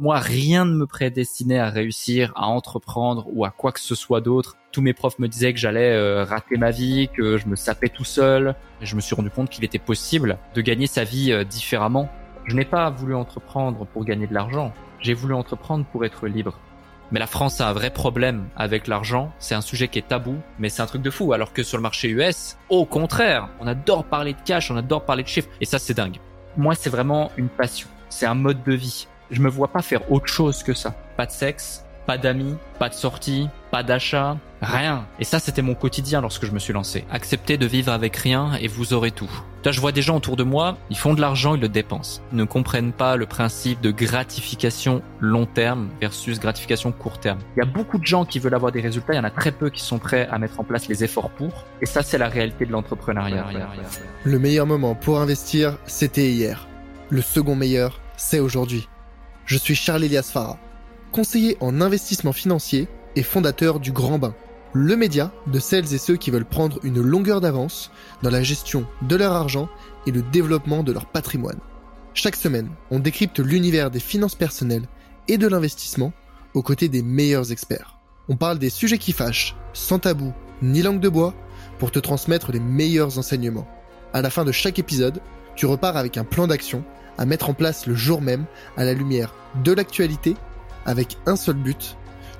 Moi, rien ne me prédestinait à réussir, à entreprendre ou à quoi que ce soit d'autre. Tous mes profs me disaient que j'allais euh, rater ma vie, que je me sapais tout seul. Et je me suis rendu compte qu'il était possible de gagner sa vie euh, différemment. Je n'ai pas voulu entreprendre pour gagner de l'argent. J'ai voulu entreprendre pour être libre. Mais la France a un vrai problème avec l'argent. C'est un sujet qui est tabou, mais c'est un truc de fou. Alors que sur le marché US, au contraire, on adore parler de cash, on adore parler de chiffres. Et ça, c'est dingue. Moi, c'est vraiment une passion. C'est un mode de vie. Je me vois pas faire autre chose que ça. Pas de sexe, pas d'amis, pas de sortie, pas d'achat, rien. Et ça, c'était mon quotidien lorsque je me suis lancé. Accepter de vivre avec rien et vous aurez tout. Là, je vois des gens autour de moi, ils font de l'argent, ils le dépensent. Ils ne comprennent pas le principe de gratification long terme versus gratification court terme. Il y a beaucoup de gens qui veulent avoir des résultats, il y en a très peu qui sont prêts à mettre en place les efforts pour. Et ça, c'est la réalité de l'entrepreneuriat. Le meilleur moment pour investir, c'était hier. Le second meilleur, c'est aujourd'hui. Je suis Charles Elias Farah conseiller en investissement financier et fondateur du Grand Bain, le média de celles et ceux qui veulent prendre une longueur d'avance dans la gestion de leur argent et le développement de leur patrimoine. Chaque semaine, on décrypte l'univers des finances personnelles et de l'investissement aux côtés des meilleurs experts. On parle des sujets qui fâchent, sans tabou ni langue de bois, pour te transmettre les meilleurs enseignements. À la fin de chaque épisode, tu repars avec un plan d'action à mettre en place le jour même à la lumière de l'actualité avec un seul but,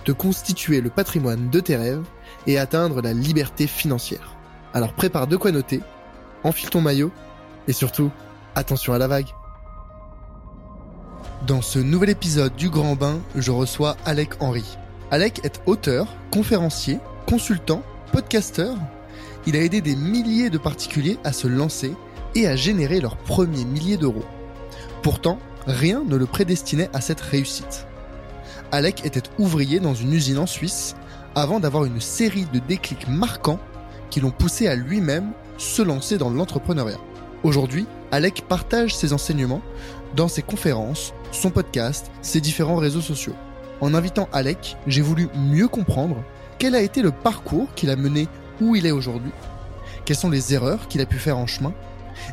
de constituer le patrimoine de tes rêves et atteindre la liberté financière. Alors prépare de quoi noter, enfile ton maillot et surtout, attention à la vague. Dans ce nouvel épisode du Grand Bain, je reçois Alec Henry. Alec est auteur, conférencier, consultant, podcasteur. Il a aidé des milliers de particuliers à se lancer et à générer leurs premiers milliers d'euros. Pourtant, rien ne le prédestinait à cette réussite. Alec était ouvrier dans une usine en Suisse avant d'avoir une série de déclics marquants qui l'ont poussé à lui-même se lancer dans l'entrepreneuriat. Aujourd'hui, Alec partage ses enseignements dans ses conférences, son podcast, ses différents réseaux sociaux. En invitant Alec, j'ai voulu mieux comprendre quel a été le parcours qu'il a mené où il est aujourd'hui, quelles sont les erreurs qu'il a pu faire en chemin,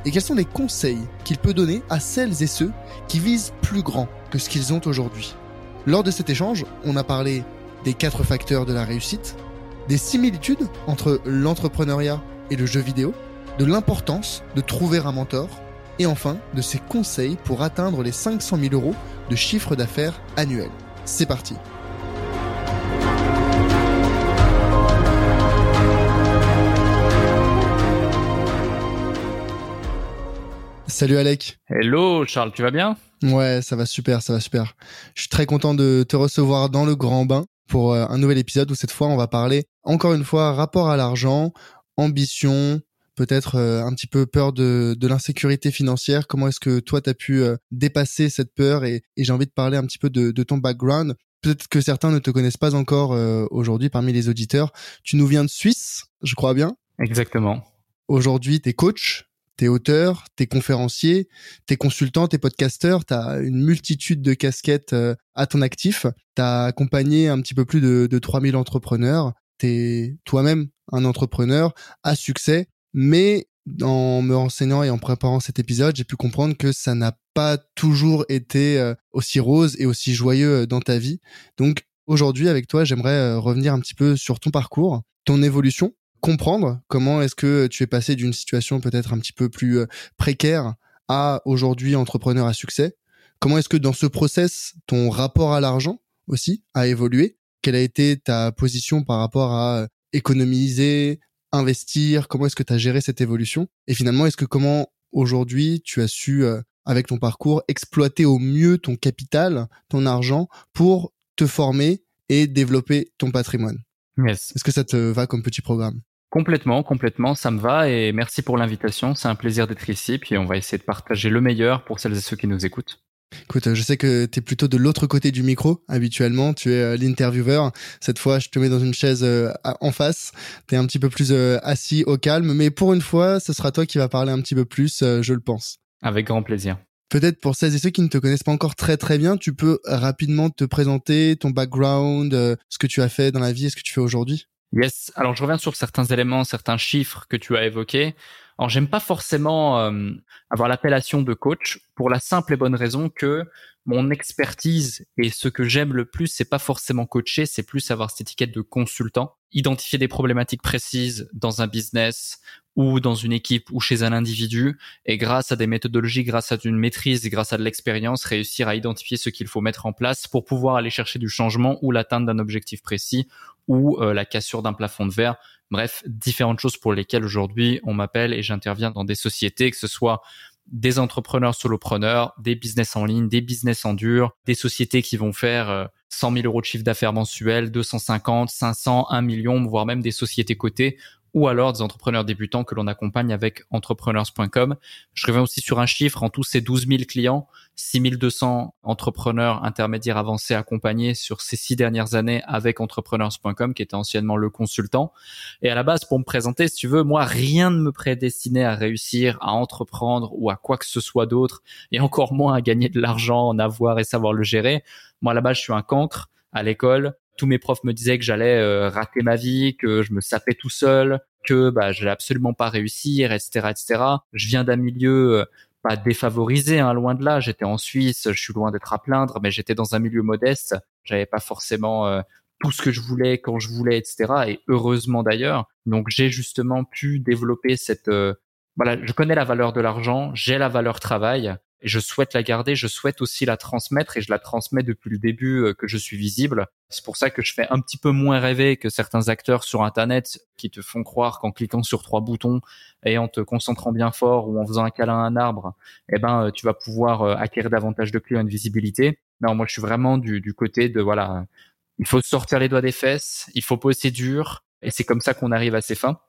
et quels sont les conseils qu'il peut donner à celles et ceux qui visent plus grand que ce qu'ils ont aujourd'hui? Lors de cet échange, on a parlé des quatre facteurs de la réussite, des similitudes entre l'entrepreneuriat et le jeu vidéo, de l'importance de trouver un mentor, et enfin de ses conseils pour atteindre les 500 000 euros de chiffre d'affaires annuel. C'est parti Salut Alec. Hello Charles, tu vas bien? Ouais, ça va super, ça va super. Je suis très content de te recevoir dans le grand bain pour euh, un nouvel épisode où cette fois on va parler encore une fois rapport à l'argent, ambition, peut-être euh, un petit peu peur de, de l'insécurité financière. Comment est-ce que toi tu as pu euh, dépasser cette peur? Et, et j'ai envie de parler un petit peu de, de ton background. Peut-être que certains ne te connaissent pas encore aujourd'hui parmi les auditeurs. Tu nous viens de Suisse, je crois bien. Exactement. Aujourd'hui, tu es coach, t'es auteur, t'es conférencier, t'es consultant, t'es podcasteur, t'as une multitude de casquettes euh, à ton actif, t'as accompagné un petit peu plus de, de 3000 entrepreneurs, t'es toi-même un entrepreneur à succès, mais en me renseignant et en préparant cet épisode, j'ai pu comprendre que ça n'a pas toujours été euh, aussi rose et aussi joyeux euh, dans ta vie. Donc aujourd'hui, avec toi, j'aimerais revenir un petit peu sur ton parcours, ton évolution, comprendre comment est-ce que tu es passé d'une situation peut-être un petit peu plus euh, précaire à aujourd'hui entrepreneur à succès. Comment est-ce que dans ce process, ton rapport à l'argent aussi a évolué? Quelle a été ta position par rapport à euh, économiser, investir? Comment est-ce que tu as géré cette évolution? Et finalement, est-ce que comment aujourd'hui tu as su, euh, avec ton parcours, exploiter au mieux ton capital, ton argent pour te former et développer ton patrimoine? Est-ce que ça te va comme petit programme? Complètement, complètement, ça me va et merci pour l'invitation. C'est un plaisir d'être ici, puis on va essayer de partager le meilleur pour celles et ceux qui nous écoutent. Écoute, je sais que tu es plutôt de l'autre côté du micro habituellement, tu es euh, l'intervieweur. Cette fois, je te mets dans une chaise euh, en face, tu es un petit peu plus euh, assis au calme, mais pour une fois, ce sera toi qui va parler un petit peu plus, je le pense. Avec grand plaisir. Peut-être pour celles et ceux qui ne te connaissent pas encore très très bien, tu peux rapidement te présenter ton background, ce que tu as fait dans la vie et ce que tu fais aujourd'hui Yes. Alors je reviens sur certains éléments, certains chiffres que tu as évoqués. Alors j'aime pas forcément euh, avoir l'appellation de coach pour la simple et bonne raison que mon expertise et ce que j'aime le plus, c'est pas forcément coacher, c'est plus avoir cette étiquette de consultant, identifier des problématiques précises dans un business ou dans une équipe ou chez un individu et grâce à des méthodologies, grâce à une maîtrise et grâce à de l'expérience, réussir à identifier ce qu'il faut mettre en place pour pouvoir aller chercher du changement ou l'atteinte d'un objectif précis ou euh, la cassure d'un plafond de verre. Bref, différentes choses pour lesquelles aujourd'hui on m'appelle et j'interviens dans des sociétés, que ce soit des entrepreneurs solopreneurs, des business en ligne, des business en dur, des sociétés qui vont faire 100 euh, 000 euros de chiffre d'affaires mensuel, 250, 500, 1 million, voire même des sociétés cotées ou alors des entrepreneurs débutants que l'on accompagne avec entrepreneurs.com. Je reviens aussi sur un chiffre, en tout ces 12 000 clients, 6 200 entrepreneurs intermédiaires avancés accompagnés sur ces six dernières années avec entrepreneurs.com qui était anciennement le consultant. Et à la base, pour me présenter, si tu veux, moi, rien ne me prédestinait à réussir, à entreprendre ou à quoi que ce soit d'autre, et encore moins à gagner de l'argent, en avoir et savoir le gérer. Moi, à la base, je suis un cancre à l'école tous mes profs me disaient que j'allais euh, rater ma vie, que je me sapais tout seul, que bah j'allais absolument pas réussir, etc., etc. Je viens d'un milieu euh, pas défavorisé, hein, loin de là. J'étais en Suisse, je suis loin d'être à plaindre, mais j'étais dans un milieu modeste. J'avais pas forcément euh, tout ce que je voulais quand je voulais, etc. Et heureusement d'ailleurs. Donc j'ai justement pu développer cette voilà, je connais la valeur de l'argent, j'ai la valeur travail, je souhaite la garder, je souhaite aussi la transmettre et je la transmets depuis le début euh, que je suis visible. C'est pour ça que je fais un petit peu moins rêver que certains acteurs sur Internet qui te font croire qu'en cliquant sur trois boutons et en te concentrant bien fort ou en faisant un câlin à un arbre, eh ben, euh, tu vas pouvoir euh, acquérir davantage de clients et de visibilité. Non, moi, je suis vraiment du, du côté de, voilà, il faut sortir les doigts des fesses, il faut poser dur et c'est comme ça qu'on arrive à ses fins.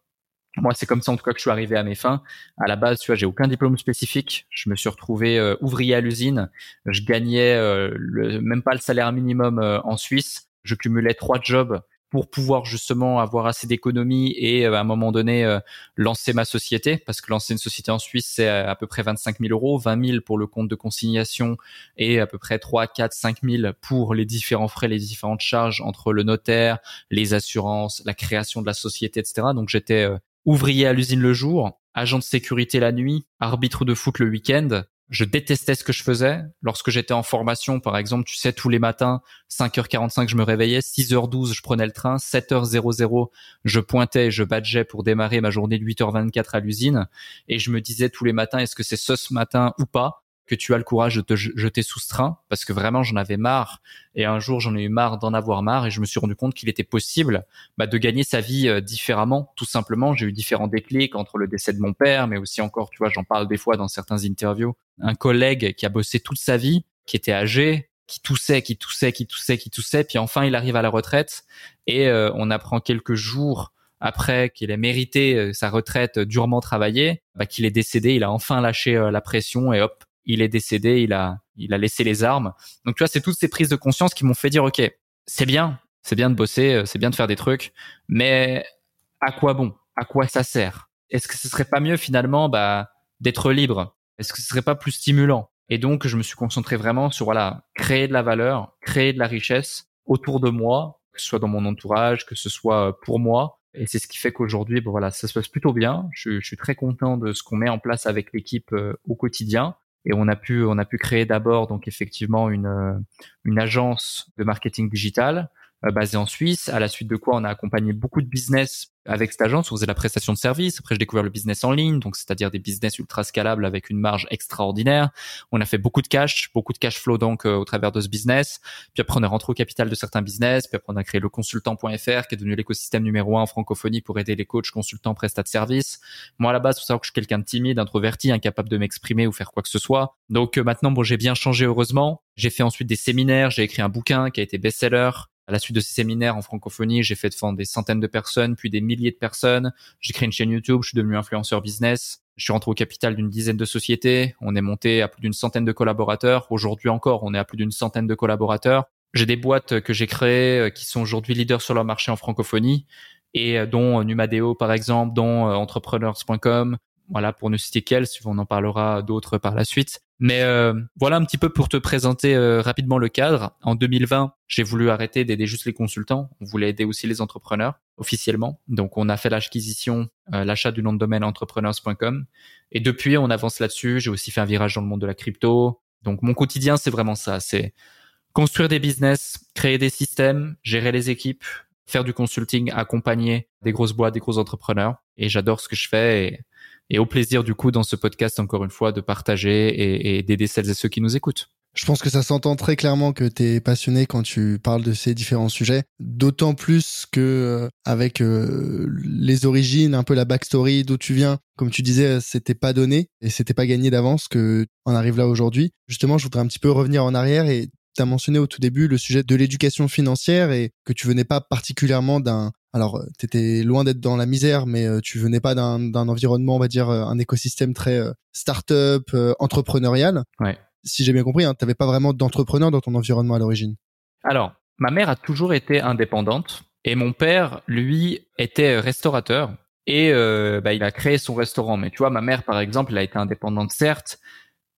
Moi, c'est comme ça en tout cas que je suis arrivé à mes fins. À la base, tu vois, j'ai aucun diplôme spécifique. Je me suis retrouvé euh, ouvrier à l'usine. Je gagnais euh, le, même pas le salaire minimum euh, en Suisse. Je cumulais trois jobs pour pouvoir justement avoir assez d'économies et à un moment donné lancer ma société parce que lancer une société en Suisse c'est à, peu près 25 000 euros 20 000 pour le compte de consignation et à peu près 3 4 5 000 pour les différents frais les différentes charges entre le notaire les assurances la création de la société etc donc j'étais ouvrier à l'usine le jour, agent de sécurité la nuit, arbitre de foot le week-end. Je détestais ce que je faisais. Lorsque j'étais en formation, par exemple, tu sais, tous les matins, 5h45, je me réveillais, 6h12, je prenais le train, 7h00, je pointais et je badgeais pour démarrer ma journée de 8h24 à l'usine. Et je me disais tous les matins, est-ce que c'est ce, ce matin ou pas? Que tu as le courage de te jeter sous ce train parce que vraiment j'en avais marre. Et un jour j'en ai eu marre d'en avoir marre et je me suis rendu compte qu'il était possible bah, de gagner sa vie euh, différemment tout simplement. J'ai eu différents déclics entre le décès de mon père mais aussi encore tu vois j'en parle des fois dans certains interviews. Un collègue qui a bossé toute sa vie qui était âgé qui toussait qui toussait qui toussait qui toussait puis enfin il arrive à la retraite. Et euh, on apprend quelques jours après qu'il ait mérité euh, sa retraite durement travaillée, bah, qu'il est décédé, il a enfin lâché la pression et hop, il est décédé, il a, il a laissé les armes. Donc tu vois, c'est toutes ces prises de conscience qui m'ont fait dire, ok, c'est bien, c'est bien de bosser, euh, c'est bien de faire des trucs, mais à quoi bon? À quoi ça sert? Est-ce que ce serait pas mieux finalement, bah, d'être libre? Est-ce que ce serait pas plus stimulant? Et donc, je me suis concentré vraiment sur voilà, créer de la valeur, créer de la richesse autour de moi, que ce soit dans mon entourage, que ce soit euh, pour moi. Et c'est ce qui fait qu'aujourd'hui, bon, voilà, ça se passe plutôt bien. Je, je suis très content de ce qu'on met en place avec l'équipe euh, au quotidien et on a pu on a pu créer d'abord donc effectivement une euh, une agence de marketing digital euh, basée en Suisse à la suite de quoi on a accompagné beaucoup de business avec cette agence, on faisait la prestation de service. Après, j'ai découvert le business en ligne, donc c'est-à-dire des business ultra scalables avec une marge extraordinaire. On a fait beaucoup de cash, beaucoup de cash flow donc euh, au travers de ce business. Puis après, on est rentré au capital de certains business. Puis après, on a créé le consultant.fr qui est devenu l'écosystème numéro un en francophonie pour aider les coachs, consultants, prestats de services. Moi, à la base, faut savoir que je suis quelqu'un de timide, introverti, incapable de m'exprimer ou faire quoi que ce soit. Donc euh, maintenant, bon, j'ai bien changé heureusement. J'ai fait ensuite des séminaires, j'ai écrit un bouquin qui a été best-seller. À la suite de ces séminaires en francophonie, j'ai fait devant des centaines de personnes, puis des milliers de personnes. J'ai créé une chaîne YouTube, je suis devenu influenceur business. Je suis rentré au capital d'une dizaine de sociétés. On est monté à plus d'une centaine de collaborateurs. Aujourd'hui encore, on est à plus d'une centaine de collaborateurs. J'ai des boîtes que j'ai créées euh, qui sont aujourd'hui leaders sur leur marché en francophonie et euh, dont Numadeo par exemple, dont euh, entrepreneurs.com, Voilà, pour ne citer qu'elle, on en parlera d'autres par la suite. Mais euh, voilà un petit peu pour te présenter euh, rapidement le cadre. En 2020, j'ai voulu arrêter d'aider juste les consultants. On voulait aider aussi les entrepreneurs officiellement. Donc on a fait l'acquisition, euh, l'achat du nom de domaine entrepreneurs.com. Et depuis, on avance là-dessus. J'ai aussi fait un virage dans le monde de la crypto. Donc mon quotidien, c'est vraiment ça. C'est construire des business, créer des systèmes, gérer les équipes, faire du consulting, accompagner des grosses boîtes, des gros entrepreneurs. Et j'adore ce que je fais. Et au plaisir du coup dans ce podcast encore une fois de partager et, d'aider celles et ceux qui nous écoutent. Je pense que ça s'entend très clairement que tu es passionné quand tu parles de ces différents sujets, d'autant plus que euh, avec euh, les origines, un peu la backstory d'où tu viens, comme tu disais, c'était pas donné et c'était pas gagné d'avance que on arrive là aujourd'hui. Justement, je voudrais un petit peu revenir en arrière et tu as mentionné au tout début le sujet de l'éducation financière et que tu venais pas particulièrement d'un alors, euh, tu étais loin d'être dans la misère, mais euh, tu venais pas d'un environnement, on va dire, euh, un écosystème très start-up, entrepreneurial. Ouais. Si j'ai bien compris, hein, tu n'avais pas vraiment d'entrepreneur dans ton environnement à l'origine. Alors, ma mère a toujours été indépendante et mon père, lui, était restaurateur et bah, il a créé son restaurant. Mais tu vois, ma mère, par exemple, elle a été indépendante, certes,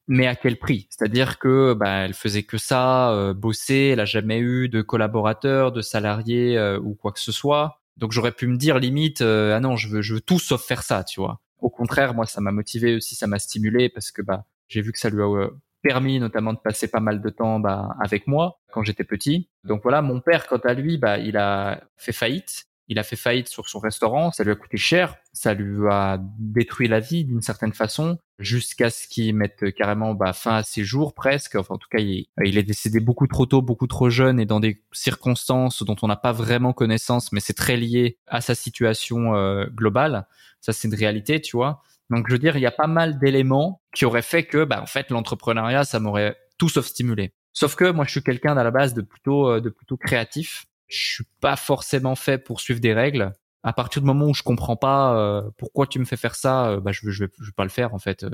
mais à quel prix? C'est-à-dire que bah, elle faisait que ça, bosser, elle a jamais eu de collaborateurs, de salariés ou quoi que ce soit. Donc j'aurais pu me dire limite euh, ah non je veux je veux tout sauf faire ça tu vois. Au contraire moi ça m'a motivé aussi ça m'a stimulé parce que bah j'ai vu que ça lui a euh, permis notamment de passer pas mal de temps bah, avec moi quand j'étais petit. Donc voilà mon père quant à lui bah il a fait faillite il a fait faillite sur son restaurant, ça lui a coûté cher, ça lui a détruit la vie d'une certaine façon, jusqu'à ce qu'il mette carrément bah, fin à ses jours presque. Enfin, en tout cas, il, est décédé beaucoup trop tôt, beaucoup trop jeune et dans des circonstances dont on n'a pas vraiment connaissance, mais c'est très lié à sa situation euh, globale. Ça, c'est une réalité, tu vois. Donc, je veux dire, il y a pas mal d'éléments qui auraient fait que, bah, en fait, l'entrepreneuriat, ça m'aurait tout sauf stimulé. Sauf que moi, je suis quelqu'un à la base de plutôt, euh, de plutôt créatif je suis pas forcément fait pour suivre des règles. À partir du moment où je comprends pas euh, pourquoi tu me fais faire ça, euh, bah je, je, vais, je pas le faire en fait.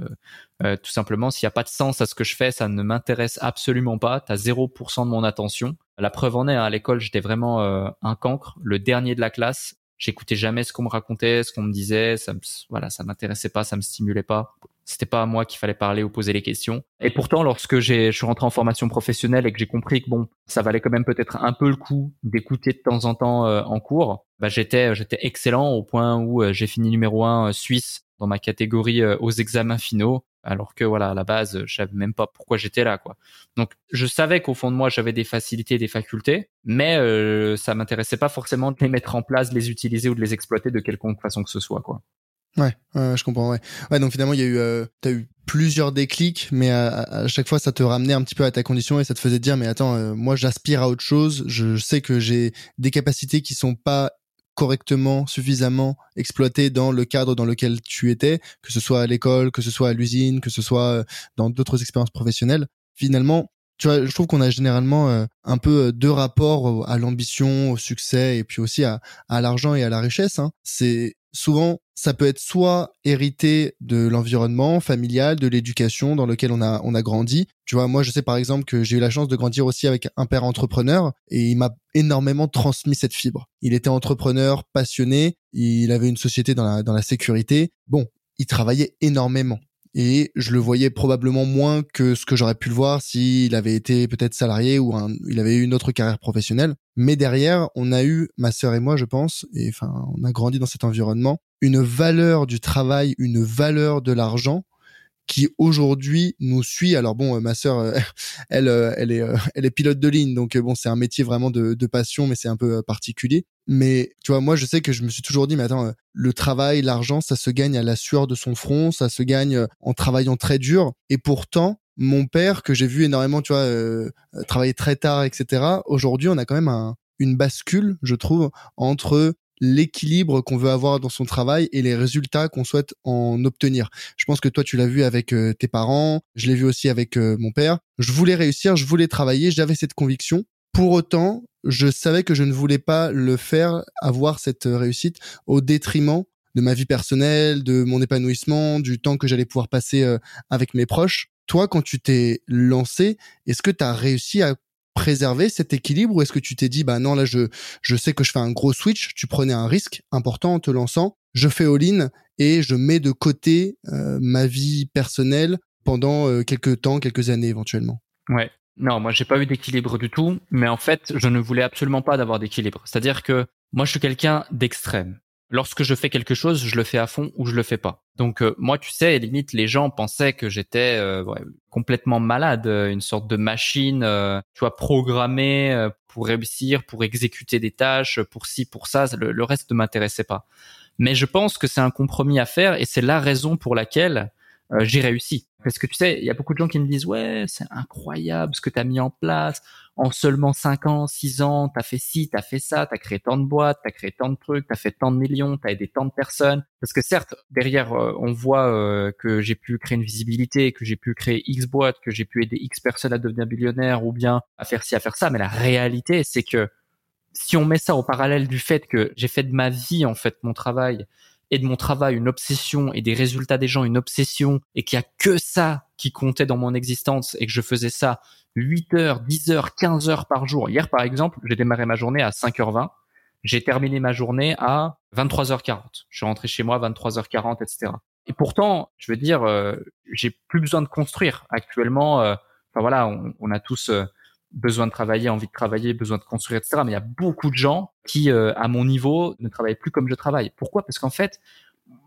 Euh, tout simplement, s'il y a pas de sens à ce que je fais, ça ne m'intéresse absolument pas. T'as 0% de mon attention. La preuve en est, hein, à l'école, j'étais vraiment un cancre, le dernier de la classe. J'écoutais jamais ce qu'on me racontait, ce qu'on me disait. Ça me, voilà, ça m'intéressait pas, ça me stimulait pas. C'était pas à moi qu'il fallait parler ou poser les questions. Et pourtant, lorsque j'ai, je suis rentré en formation professionnelle et que j'ai compris que bon, ça valait quand même peut-être un peu le coup d'écouter de temps en temps euh, en cours, bah j'étais, j'étais excellent au point où euh, j'ai fini numéro un euh, suisse dans ma catégorie aux examens finaux. Alors que voilà, à la base, je savais même pas pourquoi j'étais là, quoi. Donc, je savais qu'au fond de moi, j'avais des facilités, des facultés, mais euh, ça m'intéressait pas forcément de les mettre en place, de les utiliser ou de les exploiter de quelconque façon que ce soit, quoi. Ouais, je comprends. Ouais. ouais, donc finalement, il y a eu, euh, t'as eu plusieurs déclics, mais à, chaque fois, ça te ramenait un petit peu à ta condition et ça te faisait dire, mais attends, euh, moi, j'aspire à autre chose. Je sais que j'ai des capacités qui sont pas correctement, suffisamment exploitées dans le cadre dans lequel tu étais, que ce soit à l'école, que ce soit à l'usine, que ce soit euh, dans d'autres expériences professionnelles. Finalement, tu vois, je trouve qu'on a généralement euh, un peu deux rapports à l'ambition, au succès et puis aussi à, à l'argent et à la richesse. Hein. C'est souvent ça peut être soit hérité de l'environnement familial, de l'éducation dans lequel on a on a grandi. Tu vois, moi je sais par exemple que j'ai eu la chance de grandir aussi avec un père entrepreneur et il m'a énormément transmis cette fibre. Il était entrepreneur, passionné, il avait une société dans la dans la sécurité. Bon, il travaillait énormément et je le voyais probablement moins que ce que j'aurais pu le voir s'il avait été peut-être salarié ou il avait eu une autre carrière professionnelle. Mais derrière, on a eu, ma sœur et moi, je pense, et enfin, on a grandi dans cet environnement, une valeur du travail, une valeur de l'argent qui aujourd'hui nous suit. Alors bon, euh, ma sœur, euh, elle, euh, elle est, elle est pilote de ligne, donc bon, c'est un métier vraiment de, de passion, mais c'est un peu particulier. Mais tu vois, moi, je sais que je me suis toujours dit, mais attends, le travail, l'argent, ça se gagne à la sueur de son front, ça se gagne en travaillant très dur. Et pourtant, mon père, que j'ai vu énormément, tu vois, travailler très tard, etc. Aujourd'hui, on a quand même un, une bascule, je trouve, entre l'équilibre qu'on veut avoir dans son travail et les résultats qu'on souhaite en obtenir. Je pense que toi tu l'as vu avec euh, tes parents, je l'ai vu aussi avec euh, mon père. Je voulais réussir, je voulais travailler, j'avais cette conviction. Pour autant, je savais que je ne voulais pas le faire avoir cette euh, réussite au détriment de ma vie personnelle, de mon épanouissement, du temps que j'allais pouvoir passer avec mes proches. Toi, quand tu t'es lancé, est-ce que tu as réussi à préserver cet équilibre ou est-ce que tu t'es dit bah non là je je sais que je fais un gros switch tu prenais un risque important en te lançant je fais all-in et je mets de côté ma vie personnelle pendant quelques temps, quelques années éventuellement? Ouais. Non, moi j'ai pas eu d'équilibre du tout, mais en fait, je ne voulais absolument pas d'avoir d'équilibre. C'est-à-dire que moi je suis quelqu'un d'extrême. Lorsque je fais quelque chose, je le fais à fond ou je le fais pas. Donc euh, moi, tu sais, limite les gens pensaient que j'étais euh, complètement malade, euh, une sorte de machine, tu vois, programmée pour réussir, pour exécuter des tâches, pour ci, pour ça. Le reste ne m'intéressait pas. Mais je pense que c'est un compromis à faire et c'est la raison pour laquelle j'ai réussi. Parce que tu sais, il y a beaucoup de gens qui me disent ouais, c'est incroyable ce que tu as mis en place. En seulement 5 ans, 6 ans, tu as fait ci, tu as fait ça, tu as créé tant de boîtes, tu as créé tant de trucs, tu as fait tant de millions, tu as aidé tant de personnes. Parce que certes, derrière, euh, on voit euh, que j'ai pu créer une visibilité, que j'ai pu créer X boîtes, que j'ai pu aider X personnes à devenir millionnaires ou bien à faire ci, à faire ça. Mais la réalité, c'est que si on met ça au parallèle du fait que j'ai fait de ma vie, en fait, mon travail, et de mon travail une obsession et des résultats des gens une obsession et qu'il y a que ça qui comptait dans mon existence et que je faisais ça 8 heures, 10 heures, 15 heures par jour. Hier, par exemple, j'ai démarré ma journée à 5h20. J'ai terminé ma journée à 23h40. Je suis rentré chez moi à 23h40, etc. Et pourtant, je veux dire, euh, j'ai plus besoin de construire actuellement. Euh, voilà, on, on a tous euh, besoin de travailler, envie de travailler, besoin de construire, etc. Mais il y a beaucoup de gens qui, euh, à mon niveau, ne travaillent plus comme je travaille. Pourquoi? Parce qu'en fait,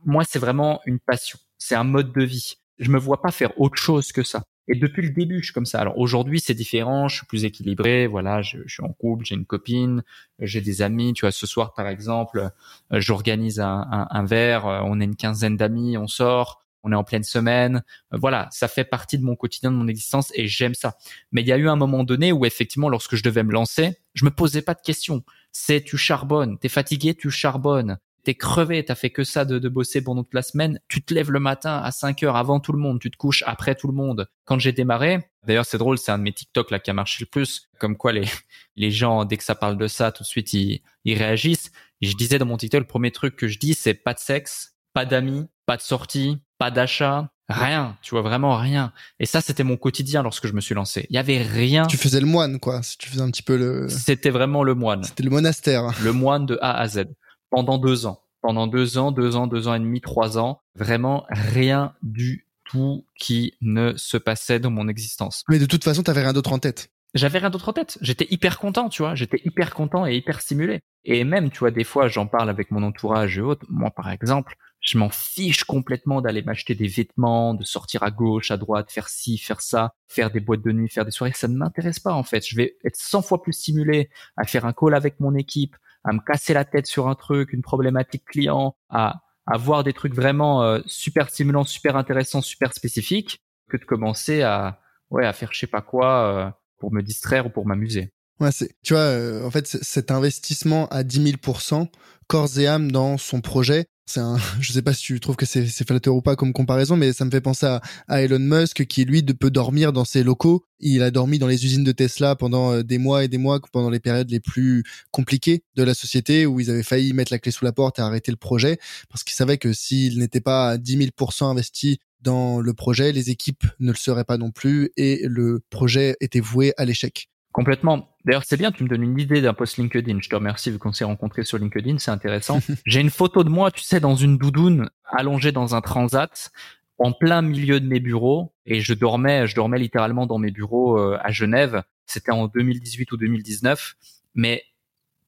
moi, c'est vraiment une passion. C'est un mode de vie. Je me vois pas faire autre chose que ça. Et depuis le début, je suis comme ça. Alors aujourd'hui, c'est différent. Je suis plus équilibré. Voilà, je, suis en couple, j'ai une copine, j'ai des amis. Tu vois, ce soir, par exemple, euh, j'organise un, un, un verre. Euh, on est une quinzaine d'amis, on sort on est en pleine semaine. Euh, voilà, ça fait partie de mon quotidien, de mon existence et j'aime ça. Mais il y a eu un moment donné où effectivement, lorsque je devais me lancer, je me posais pas de questions. C'est tu charbonnes, t'es fatigué, tu charbonnes. T'es crevé, t'as fait que ça de, de, bosser pendant toute la semaine. Tu te lèves le matin à 5 heures avant tout le monde, tu te couches après tout le monde. Quand j'ai démarré, d'ailleurs c'est drôle, c'est un de mes TikTok là qui a marché le plus. Comme quoi les les gens dès que ça parle de ça, tout de suite ils, ils réagissent. Je disais dans mon TikTok, le premier truc que je dis c'est pas de sexe, pas d'amis, pas de sortie, pas d'achat, rien, tu vois vraiment rien. Et ça, c'était mon quotidien lorsque je me suis lancé. Il y avait rien. Tu faisais le moine, quoi. Tu faisais un petit peu le. C'était vraiment le moine. C'était le monastère. Le moine de A à Z pendant deux ans. Pendant deux ans, deux ans, deux ans et demi, trois ans, vraiment rien du tout qui ne se passait dans mon existence. Mais de toute façon, t'avais rien d'autre en tête. J'avais rien d'autre en tête. J'étais hyper content, tu vois. J'étais hyper content et hyper stimulé. Et même, tu vois, des fois, j'en parle avec mon entourage et autres. Moi, par exemple, je m'en fiche complètement d'aller m'acheter des vêtements, de sortir à gauche, à droite, faire ci, faire ça, faire des boîtes de nuit, faire des soirées. Ça ne m'intéresse pas en fait. Je vais être 100 fois plus stimulé à faire un call avec mon équipe, à me casser la tête sur un truc, une problématique client, à, avoir des trucs vraiment euh, super stimulants, super intéressants, super spécifiques, que de commencer à ouais à faire je sais pas quoi euh, pour me distraire ou pour m'amuser. Ouais, c'est, tu vois, euh, en fait, cet investissement à 10 000 corps et âme dans son projet, c'est un, je sais pas si tu trouves que c'est, flatteur ou pas comme comparaison, mais ça me fait penser à, Elon Musk qui lui peut dormir dans ses locaux. Il a dormi dans les usines de Tesla pendant euh, des mois et des mois, pendant les périodes les plus compliquées de la société où ils avaient failli mettre la clé sous la porte et arrêter le projet parce qu'ils savaient que s'il n'était pas à 10 000% investi dans le projet, les équipes ne le seraient pas non plus et le projet était voué à l'échec. Complètement. D'ailleurs, c'est bien, tu me donnes une idée d'un post LinkedIn. Je te remercie vu qu'on s'est rencontrés sur LinkedIn, c'est intéressant. J'ai une photo de moi, tu sais, dans une doudoune, allongée dans un transat, en plein milieu de mes bureaux, et je dormais, je dormais littéralement dans mes bureaux euh, à Genève. C'était en 2018 ou 2019. Mais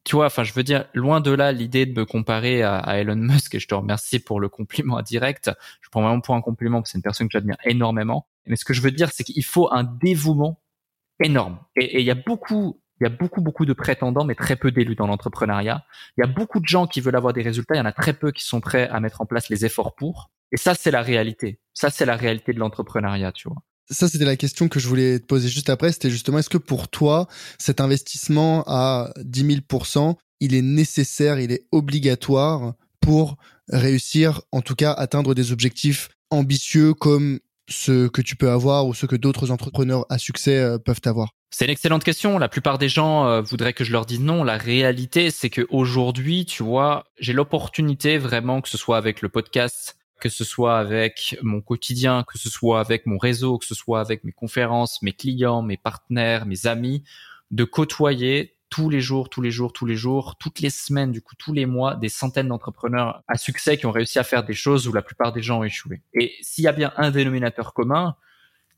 tu vois, enfin, je veux dire, loin de là l'idée de me comparer à, à, Elon Musk, et je te remercie pour le compliment indirect. Je prends vraiment pour un compliment, parce que c'est une personne que j'admire énormément. Mais ce que je veux dire, c'est qu'il faut un dévouement énorme. Et il y a beaucoup, il y a beaucoup, beaucoup de prétendants, mais très peu d'élus dans l'entrepreneuriat. Il y a beaucoup de gens qui veulent avoir des résultats. Il y en a très peu qui sont prêts à mettre en place les efforts pour. Et ça, c'est la réalité. Ça, c'est la réalité de l'entrepreneuriat, tu vois. Ça, c'était la question que je voulais te poser juste après. C'était justement, est-ce que pour toi, cet investissement à 10 000 il est nécessaire, il est obligatoire pour réussir, en tout cas, atteindre des objectifs ambitieux comme ce que tu peux avoir ou ce que d'autres entrepreneurs à succès euh, peuvent avoir c'est une excellente question. La plupart des gens euh, voudraient que je leur dise non. La réalité, c'est que aujourd'hui, tu vois, j'ai l'opportunité vraiment, que ce soit avec le podcast, que ce soit avec mon quotidien, que ce soit avec mon réseau, que ce soit avec mes conférences, mes clients, mes partenaires, mes amis, de côtoyer tous les jours, tous les jours, tous les jours, toutes les semaines, du coup tous les mois, des centaines d'entrepreneurs à succès qui ont réussi à faire des choses où la plupart des gens ont échoué. Et s'il y a bien un dénominateur commun,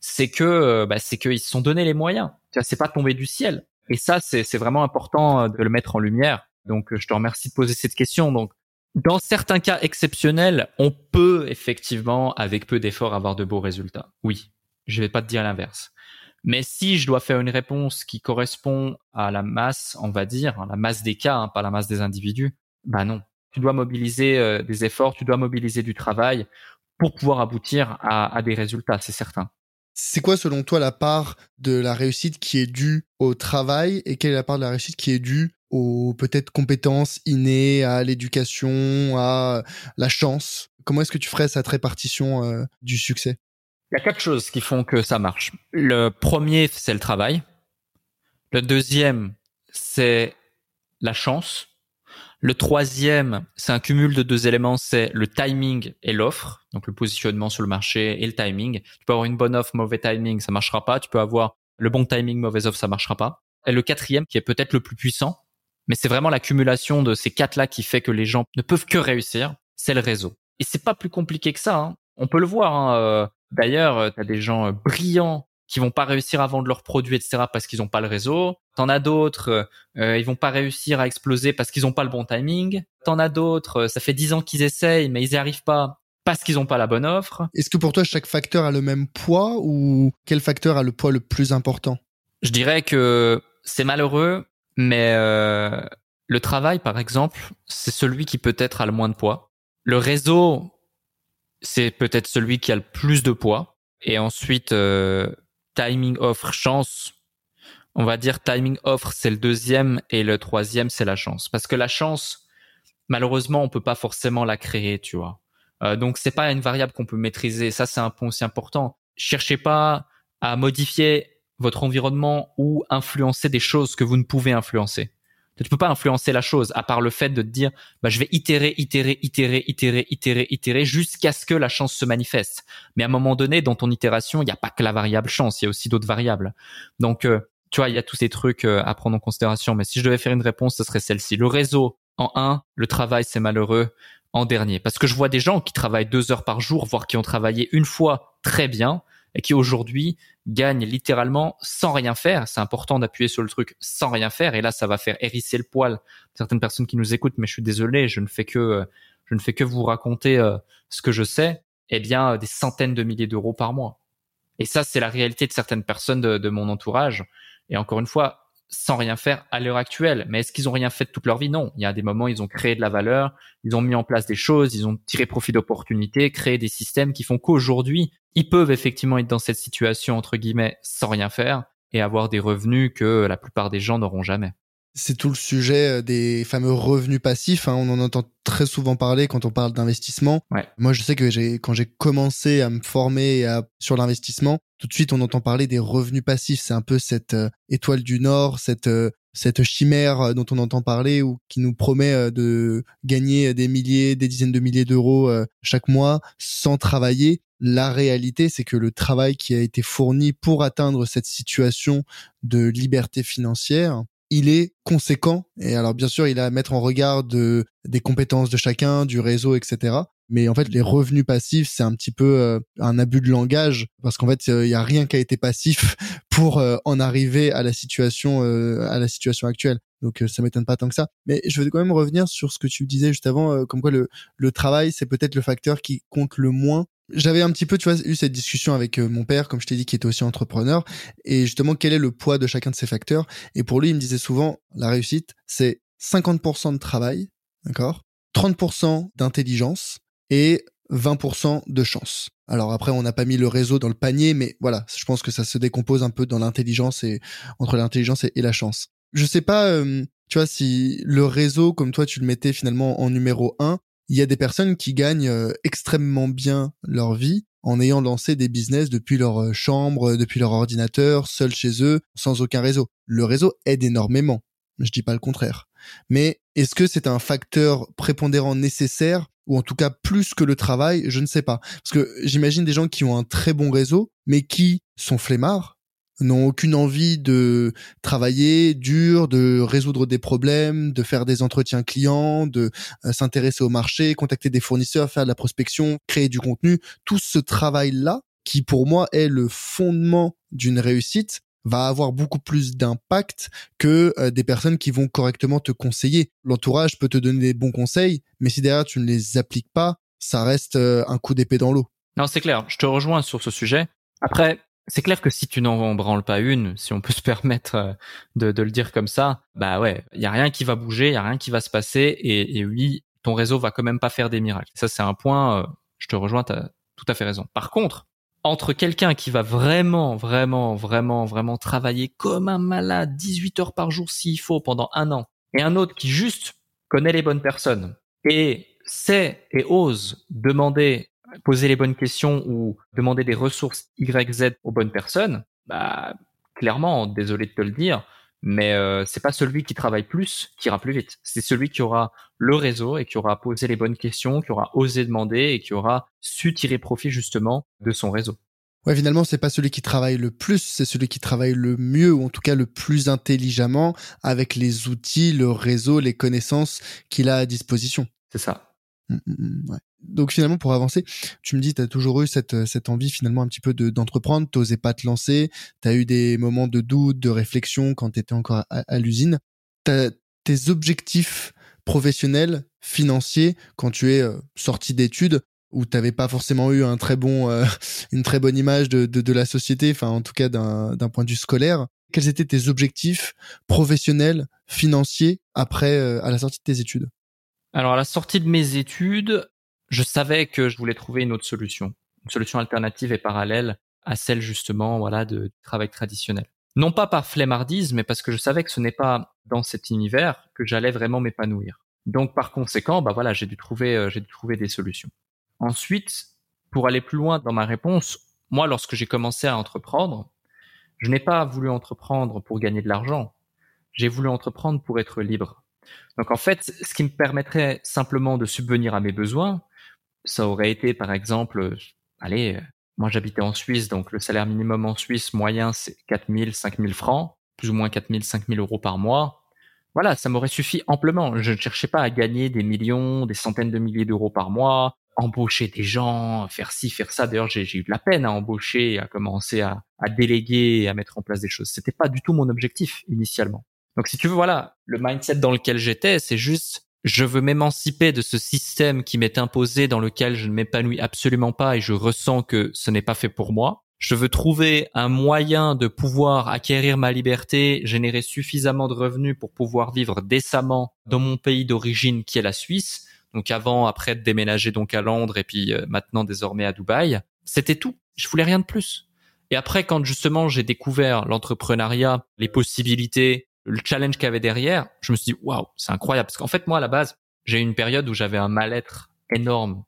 c'est que euh, bah, c'est qu'ils se sont donné les moyens. C'est pas tombé du ciel. Et ça, c'est vraiment important de le mettre en lumière. Donc, je te remercie de poser cette question. Donc, dans certains cas exceptionnels, on peut effectivement, avec peu d'efforts, avoir de beaux résultats. Oui, je vais pas te dire l'inverse. Mais si je dois faire une réponse qui correspond à la masse, on va dire, hein, la masse des cas, hein, pas la masse des individus, bah non. Tu dois mobiliser euh, des efforts, tu dois mobiliser du travail pour pouvoir aboutir à, des résultats, c'est certain. C'est quoi selon toi la part de la réussite qui est due au travail et quelle est la part de la réussite qui est due aux peut-être compétences innées, à l'éducation, à la chance? Comment est-ce que tu ferais cette répartition euh, du succès? Il y a quatre choses qui font que ça marche. Le premier, c'est le travail. Le deuxième, c'est la chance. Le troisième, c'est un cumul de deux éléments, c'est le timing et l'offre, donc le positionnement sur le marché et le timing. Tu peux avoir une bonne offre, mauvais timing, ça marchera pas. Tu peux avoir le bon timing, mauvaise offre, ça marchera pas. Et le quatrième, qui est peut-être le plus puissant, mais c'est vraiment l'accumulation de ces quatre-là qui fait que les gens ne peuvent que réussir, c'est le réseau. Et c'est pas plus compliqué que ça. Hein. On peut le voir. Hein. Euh, d'ailleurs, euh, tu as des gens euh, brillants qui vont pas réussir à vendre leurs produits, etc. parce qu'ils ont pas le réseau. T'en as d'autres, euh, ils vont pas réussir à exploser parce qu'ils ont pas le bon timing. T'en as d'autres, ça fait dix ans qu'ils essayent, mais ils y arrivent pas parce qu'ils ont pas la bonne offre. Est-ce que pour toi, chaque facteur a le même poids ou quel facteur a le poids le plus important? Je dirais que c'est malheureux, mais euh, le travail, par exemple, c'est celui qui peut-être a le moins de poids. Le réseau, c'est peut-être celui qui a le plus de poids. Et ensuite, euh, timing offre chance. On va dire timing offre, c'est le deuxième et le troisième, c'est la chance. Parce que la chance, malheureusement, on peut pas forcément la créer, tu vois. Euh, donc c'est pas une variable qu'on peut maîtriser. Ça, c'est un point aussi important. Cherchez pas à modifier votre environnement ou influencer des choses que vous ne pouvez influencer. Tu peux pas influencer la chose à part le fait de te dire bah je vais itérer, itérer, itérer, itérer, itérer, itérer jusqu'à ce que la chance se manifeste. Mais à un moment donné, dans ton itération, il n'y a pas que la variable chance, il y a aussi d'autres variables. Donc euh, tu vois, il y a tous ces trucs euh, à prendre en considération. Mais si je devais faire une réponse, ce serait celle-ci. Le réseau en un, le travail c'est malheureux en dernier. Parce que je vois des gens qui travaillent deux heures par jour, voire qui ont travaillé une fois très bien, et qui aujourd'hui gagnent littéralement sans rien faire. C'est important d'appuyer sur le truc sans rien faire. Et là, ça va faire hérisser le poil certaines personnes qui nous écoutent. Mais je suis désolé, je ne fais que je ne fais que vous raconter euh, ce que je sais. Eh bien, des centaines de milliers d'euros par mois. Et ça, c'est la réalité de certaines personnes de mon entourage. Et encore une fois, sans rien faire à l'heure actuelle. Mais est-ce qu'ils ont rien fait de toute leur vie? Non. Il y a des moments, ils ont créé de la valeur, ils ont mis en place des choses, ils ont tiré profit d'opportunités, créé des systèmes qui font qu'aujourd'hui, ils peuvent effectivement être dans cette situation, entre guillemets, sans rien faire et avoir des revenus que la plupart des gens n'auront jamais. C'est tout le sujet euh, des fameux revenus passifs. Hein. On en entend très souvent parler quand on parle d'investissement. Moi, je sais que j'ai, quand j'ai commencé à me former sur l'investissement, tout de suite, on entend parler des revenus passifs. C'est un peu cette euh, étoile du Nord, cette euh, cette chimère dont on entend parler ou qui nous promet de gagner des milliers, des dizaines de milliers d'euros chaque mois sans travailler. La réalité, c'est que le travail qui a été fourni pour atteindre cette situation de liberté financière, il est conséquent. Et alors, bien sûr, il a à mettre en regard de, des compétences de chacun, du réseau, etc. Mais en fait, les revenus passifs, c'est un petit peu euh, un abus de langage parce qu'en fait, il y a rien qui a été passif pour euh, en arriver à la situation, euh, à la situation actuelle. Donc, ça m'étonne pas tant que ça. Mais je veux quand même revenir sur ce que tu disais juste avant, comme quoi le, le travail, c'est peut-être le facteur qui compte le moins j'avais un petit peu, tu vois, eu cette discussion avec euh, mon père, comme je t'ai dit, qui était aussi entrepreneur, et justement, quel est le poids de chacun de ces facteurs? Et pour lui, il me disait souvent, la réussite, c'est 50% de travail, d'accord? 30% d'intelligence et 20% de chance. Alors après, on n'a pas mis le réseau dans le panier, mais voilà, je pense que ça se décompose un peu dans l'intelligence et entre l'intelligence et, la chance. Je sais pas, euh, tu vois, si le réseau, comme toi, tu le mettais finalement en numéro 1, il y a des personnes qui gagnent euh, extrêmement bien leur vie en ayant lancé des business depuis leur euh, chambre, depuis leur ordinateur, seuls chez eux, sans aucun réseau. Le réseau aide énormément. Je dis pas le contraire. Mais est-ce que c'est un facteur prépondérant nécessaire ou en tout cas plus que le travail, je ne sais pas. Parce que j'imagine des gens qui ont un très bon réseau, mais qui sont flemmards, n'ont aucune envie de travailler dur, de résoudre des problèmes, de faire des entretiens clients, de euh, s'intéresser au marché, contacter des fournisseurs, faire de la prospection, créer du contenu. Tout ce travail-là, qui pour moi est le fondement d'une réussite, va avoir beaucoup plus d'impact que euh, des personnes qui vont correctement te conseiller. L'entourage peut te donner des bons conseils, mais si derrière tu ne les appliques pas, ça reste euh, un coup d'épée dans l'eau. Non, c'est clair. Je te rejoins sur ce sujet. Après, c'est clair que si tu n'en branles pas une, si on peut se permettre euh, de, de le dire comme ça, bah ouais, il y a rien qui va bouger, il y a rien qui va se passer, et, oui, ton réseau va quand même pas faire des miracles. Ça, c'est un point. je te rejoins, t'as tout à fait raison. Par contre, entre quelqu'un qui va vraiment, vraiment, vraiment, vraiment travailler comme un malade, 18 heures par jour s'il faut pendant un an, et un autre qui juste connaît les bonnes personnes et sait et ose demander, poser les bonnes questions ou demander des ressources YZ aux bonnes personnes, bah, clairement, désolé de te le dire, mais euh, c'est pas celui qui travaille plus qui ira plus vite. C'est celui qui aura le réseau et qui aura posé les bonnes questions, qui aura osé demander et qui aura su tirer profit justement de son réseau. Ouais, finalement, c'est pas celui qui travaille le plus, c'est celui qui travaille le mieux ou en tout cas le plus intelligemment avec les outils, le réseau, les connaissances qu'il a à disposition. C'est ça. Mmh, mmh, mmh, donc finalement pour avancer, tu me dis tu as toujours eu cette cette envie finalement un petit peu de d'entreprendre, t'osais pas te lancer, tu as eu des moments de doute, de réflexion quand tu étais encore à, à l'usine. tes objectifs professionnels, financiers quand tu es euh, sorti d'études où t'avais pas forcément eu un très bon euh, une très bonne image de, de, de la société, enfin en tout cas d'un d'un point de vue scolaire, quels étaient tes objectifs professionnels, financiers après euh, à la sortie de tes études? Alors à la sortie de mes études, je savais que je voulais trouver une autre solution, une solution alternative et parallèle à celle justement voilà de travail traditionnel. Non pas par flemmardise, mais parce que je savais que ce n'est pas dans cet univers que j'allais vraiment m'épanouir. Donc par conséquent, bah voilà, j'ai dû trouver euh, j'ai dû trouver des solutions. Ensuite, pour aller plus loin dans ma réponse, moi lorsque j'ai commencé à entreprendre, je n'ai pas voulu entreprendre pour gagner de l'argent. J'ai voulu entreprendre pour être libre. Donc en fait, ce qui me permettrait simplement de subvenir à mes besoins, ça aurait été par exemple, allez, euh, moi j'habitais en Suisse, donc le salaire minimum en Suisse moyen c'est 4000, 5000 francs, plus ou moins 4000, 5000 euros par mois. Voilà, ça m'aurait suffi amplement. Je ne cherchais pas à gagner des millions, des centaines de milliers d'euros par mois, embaucher des gens, faire ci, faire ça. D'ailleurs, j'ai eu de la peine à embaucher, à commencer à, à déléguer, à mettre en place des choses. C'était pas du tout mon objectif initialement. Donc si tu veux, voilà, le mindset dans lequel j'étais, c'est juste je veux m'émanciper de ce système qui m'est imposé dans lequel je ne m'épanouis absolument pas et je ressens que ce n'est pas fait pour moi. Je veux trouver un moyen de pouvoir acquérir ma liberté, générer suffisamment de revenus pour pouvoir vivre décemment dans mon pays d'origine qui est la Suisse. Donc avant, après de déménager donc à Londres et puis euh, maintenant désormais à Dubaï. C'était tout. Je voulais rien de plus. Et après, quand justement j'ai découvert l'entrepreneuriat, les possibilités, le challenge qu'il y avait derrière, je me suis dit waouh, c'est incroyable parce qu'en fait moi à la base, j'ai eu une période où j'avais un mal-être énorme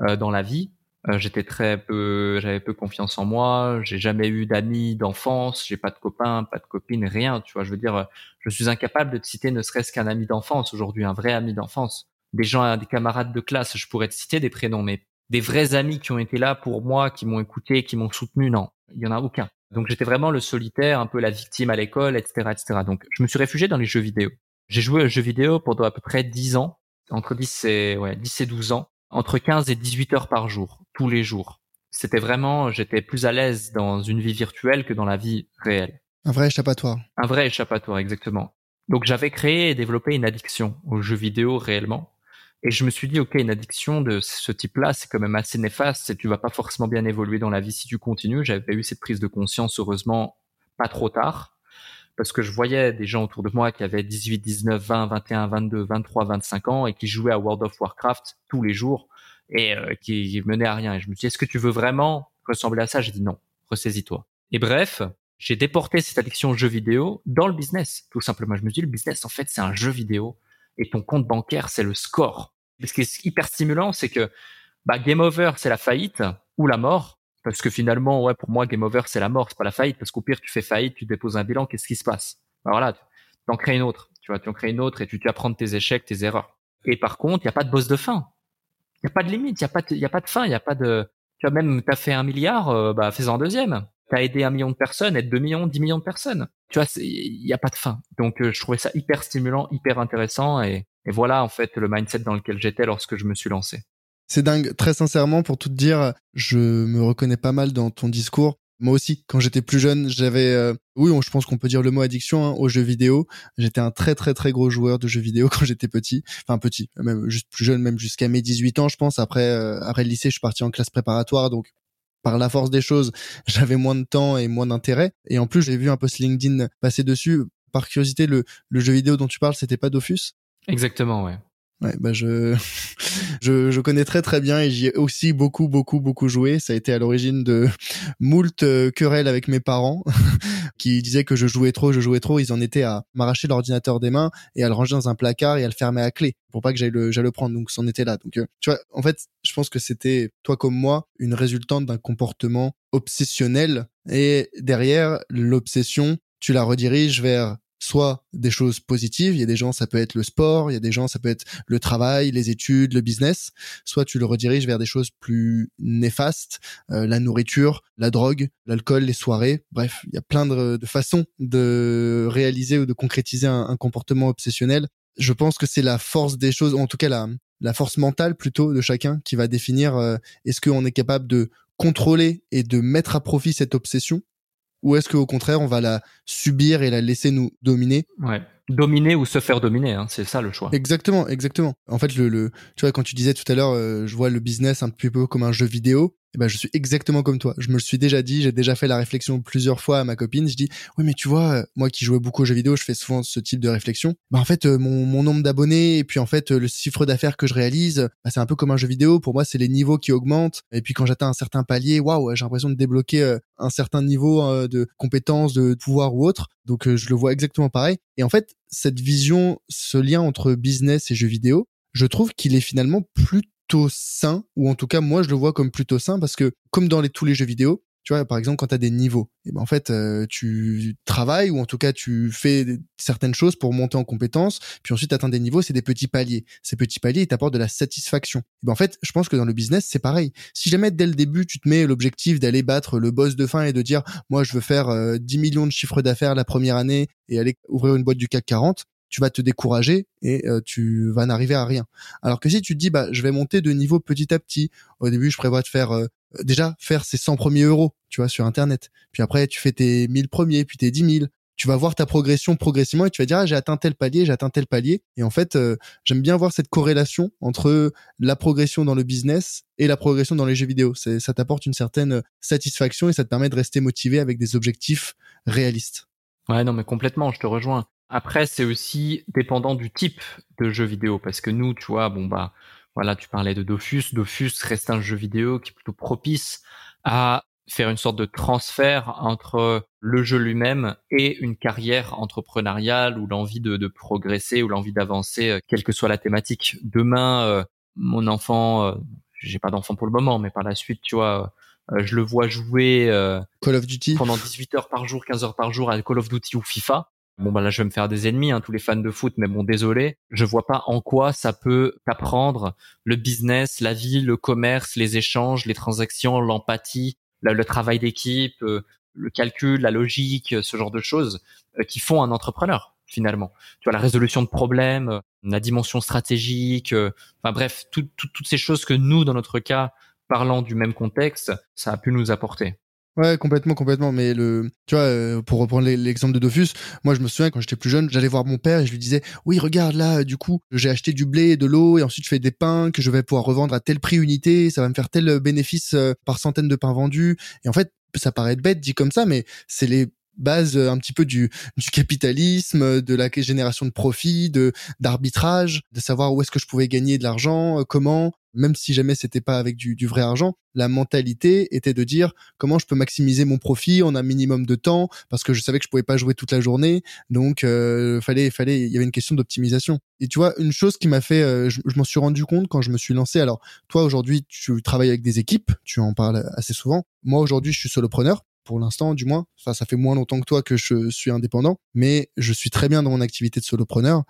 euh, dans la vie. Euh, j'étais très peu, j'avais peu confiance en moi. J'ai jamais eu d'amis d'enfance. J'ai pas de copains, pas de copines, rien. Tu vois, je veux dire, je suis incapable de te citer ne serait-ce qu'un ami d'enfance aujourd'hui, un vrai ami d'enfance. Des gens, des camarades de classe, je pourrais te citer des prénoms, mais des vrais amis qui ont été là pour moi, qui m'ont écouté, qui m'ont soutenu, non, il y en a aucun. Donc j'étais vraiment le solitaire, un peu la victime à l'école, etc., etc. Donc je me suis réfugié dans les jeux vidéo. J'ai joué aux jeux vidéo pendant à peu près 10 ans, entre 10 et, ouais, 10 et 12 ans, entre 15 et 18 heures par jour, tous les jours. C'était vraiment, j'étais plus à l'aise dans une vie virtuelle que dans la vie réelle. Un vrai échappatoire. Un vrai échappatoire, exactement. Donc j'avais créé et développé une addiction aux jeux vidéo réellement. Et je me suis dit, OK, une addiction de ce type-là, c'est quand même assez néfaste et tu vas pas forcément bien évoluer dans la vie si tu continues. J'avais eu cette prise de conscience, heureusement, pas trop tard, parce que je voyais des gens autour de moi qui avaient 18, 19, 20, 21, 22, 23, 25 ans et qui jouaient à World of Warcraft tous les jours et euh, qui menaient à rien. Et je me suis dit, est-ce que tu veux vraiment ressembler à ça? J'ai dit non, ressaisis-toi. Et bref, j'ai déporté cette addiction aux jeux vidéo dans le business, tout simplement. Je me suis dit, le business, en fait, c'est un jeu vidéo et ton compte bancaire, c'est le score. ce qui est hyper stimulant, c'est que bah, game over, c'est la faillite ou la mort. Parce que finalement, ouais, pour moi, game over, c'est la mort, c'est pas la faillite. Parce qu'au pire, tu fais faillite, tu déposes un bilan, qu'est-ce qui se passe? Bah, Voilà, tu en crées une autre. Tu vois, tu en crées une autre et tu, tu apprends tes échecs, tes erreurs. Et par contre, il n'y a pas de boss de fin. Il n'y a pas de limite, il n'y a, pas de, y a pas de fin, il n'y a pas de... Tu vois, même, tu as fait un milliard, euh, bah, fais-en un deuxième. t'as aidé un million de personnes, aide deux millions, dix millions de personnes. Tu vois, il n'y a pas de fin. Donc, euh, je trouvais ça hyper stimulant, hyper intéressant. Et, voilà, en fait, le mindset dans lequel j'étais lorsque je me suis lancé. C'est dingue. Très sincèrement, pour tout te dire, je me reconnais pas mal dans ton discours. Moi aussi, quand j'étais plus jeune, j'avais, euh, oui, je pense qu'on peut dire le mot addiction hein, aux jeux vidéo. J'étais un très très très gros joueur de jeux vidéo quand j'étais petit, enfin petit, même juste plus jeune, même jusqu'à mes 18 ans, je pense. Après, euh, après le lycée, je suis parti en classe préparatoire, donc par la force des choses, j'avais moins de temps et moins d'intérêt. Et en plus, j'ai vu un post LinkedIn passer dessus. Par curiosité, le, jeu vidéo dont tu parles, c'était pas Dofus? Exactement, ouais. Ouais, bah je, je, je connais très très bien et j'y ai aussi beaucoup beaucoup beaucoup joué. Ça a été à l'origine de moult euh, querelles avec mes parents qui disaient que je jouais trop, je jouais trop. Ils en étaient à m'arracher l'ordinateur des mains et à le ranger dans un placard et à le fermer à clé pour pas que j'aille le, j'aille le prendre. Donc c'en était là. Donc euh, tu vois, en fait, je pense que c'était toi comme moi une résultante d'un comportement obsessionnel et derrière l'obsession, tu la rediriges vers soit des choses positives, il y a des gens ça peut être le sport, il y a des gens ça peut être le travail, les études, le business, soit tu le rediriges vers des choses plus néfastes, euh, la nourriture, la drogue, l'alcool, les soirées, bref, il y a plein de, façons de réaliser ou de concrétiser un, comportement obsessionnel. Je pense que c'est la force des choses, ou en tout cas la, la force mentale plutôt de chacun qui va définir euh, est-ce qu'on est capable de contrôler et de mettre à profit cette obsession ou est-ce qu'au contraire, on va la subir et la laisser nous dominer? Ouais. Dominer ou se faire dominer, hein, c'est ça le choix. Exactement, exactement. En fait, le, le tu vois, quand tu disais tout à l'heure, euh, je vois le business un petit peu comme un jeu vidéo. Eh ben, je suis exactement comme toi. Je me le suis déjà dit, j'ai déjà fait la réflexion plusieurs fois à ma copine. Je dis, oui, mais tu vois, euh, moi qui jouais beaucoup aux jeux vidéo, je fais souvent ce type de réflexion. Bah, en fait, euh, mon, mon nombre d'abonnés et puis en fait, le chiffre d'affaires que je réalise, bah, c'est un peu comme un jeu vidéo. Pour moi, c'est les niveaux qui augmentent. Et puis quand j'atteins un certain palier, waouh, j'ai l'impression de débloquer un certain niveau de compétences, de pouvoir ou autre. Donc, je le vois exactement pareil. Et en fait, cette vision, ce lien entre business et jeux vidéo, je trouve qu'il est finalement plutôt sain, ou en tout cas moi je le vois comme plutôt sain parce que comme dans les, tous les jeux vidéo, tu vois, par exemple, quand tu as des niveaux, et ben en fait, euh, tu travailles ou en tout cas tu fais certaines choses pour monter en compétences, puis ensuite atteindre des niveaux, c'est des petits paliers. Ces petits paliers, ils t'apportent de la satisfaction. Et ben en fait, je pense que dans le business, c'est pareil. Si jamais dès le début, tu te mets l'objectif d'aller battre le boss de fin et de dire, moi, je veux faire 10 euh, millions de chiffres d'affaires la première année et aller ouvrir une boîte du CAC 40, tu vas te décourager et euh, tu vas n'arriver à rien. Alors que si tu te dis bah je vais monter de niveau petit à petit, au début je prévois de faire euh, déjà faire ces 100 premiers euros, tu vois sur internet. Puis après tu fais tes 1000 premiers, puis tes 10 000. Tu vas voir ta progression progressivement et tu vas dire ah, j'ai atteint tel palier, j'ai atteint tel palier. Et en fait, euh, j'aime bien voir cette corrélation entre la progression dans le business et la progression dans les jeux vidéo. Ça t'apporte une certaine satisfaction et ça te permet de rester motivé avec des objectifs réalistes. Ouais, non, mais complètement, je te rejoins. Après, c'est aussi dépendant du type de jeu vidéo, parce que nous, tu vois, bon bah, voilà, tu parlais de Dofus. Dofus reste un jeu vidéo qui est plutôt propice à faire une sorte de transfert entre le jeu lui-même et une carrière entrepreneuriale ou l'envie de, de progresser ou l'envie d'avancer, euh, quelle que soit la thématique. Demain, euh, mon enfant, euh, j'ai pas d'enfant pour le moment, mais par la suite, tu vois, je le vois jouer Call of Duty pendant 18 heures par jour, 15 heures par jour à Call of Duty ou FIFA. Bon bah là je vais me faire des ennemis, hein, tous les fans de foot, mais bon désolé, je vois pas en quoi ça peut t'apprendre le business, la vie, le commerce, les échanges, les transactions, l'empathie, le, travail d'équipe, euh, le calcul, la logique, ce genre de choses euh, qui font un entrepreneur finalement. Tu vois la résolution de problèmes, euh, la dimension stratégique, enfin bref, toutes ces choses que nous dans notre cas parlant du même contexte, ça a pu nous apporter. Ouais, complètement, complètement. Mais le, tu vois, euh, pour reprendre l'exemple de Dofus, moi je me souviens quand j'étais plus jeune, j'allais voir mon père et je lui disais, oui, regarde là, du coup, j'ai acheté du blé, de l'eau et ensuite je fais des pains que je vais pouvoir revendre à tel prix unité, ça va me faire tel bénéfice euh, par centaine de pains vendus. Et en fait, ça paraît bête dit comme ça, mais c'est les base euh, un petit peu du, du capitalisme, de la génération de profits, de d'arbitrage, de savoir où est-ce que je pouvais gagner de l'argent, euh, comment, même si jamais c'était pas avec du, du, vrai argent, la mentalité était de dire comment je peux maximiser mon profit en un minimum de temps parce que je savais que je pouvais pas jouer toute la journée, donc euh, fallait fallait il y avait une question d'optimisation. Et tu vois une chose qui m'a fait, euh, je, je m'en suis rendu compte quand je me suis lancé. Alors toi aujourd'hui tu travailles avec des équipes, tu en parles assez souvent. Moi aujourd'hui je suis solopreneur pour l'instant du moins. Enfin, ça fait moins longtemps que toi que je suis indépendant, mais je suis très bien dans mon activité de solopreneur.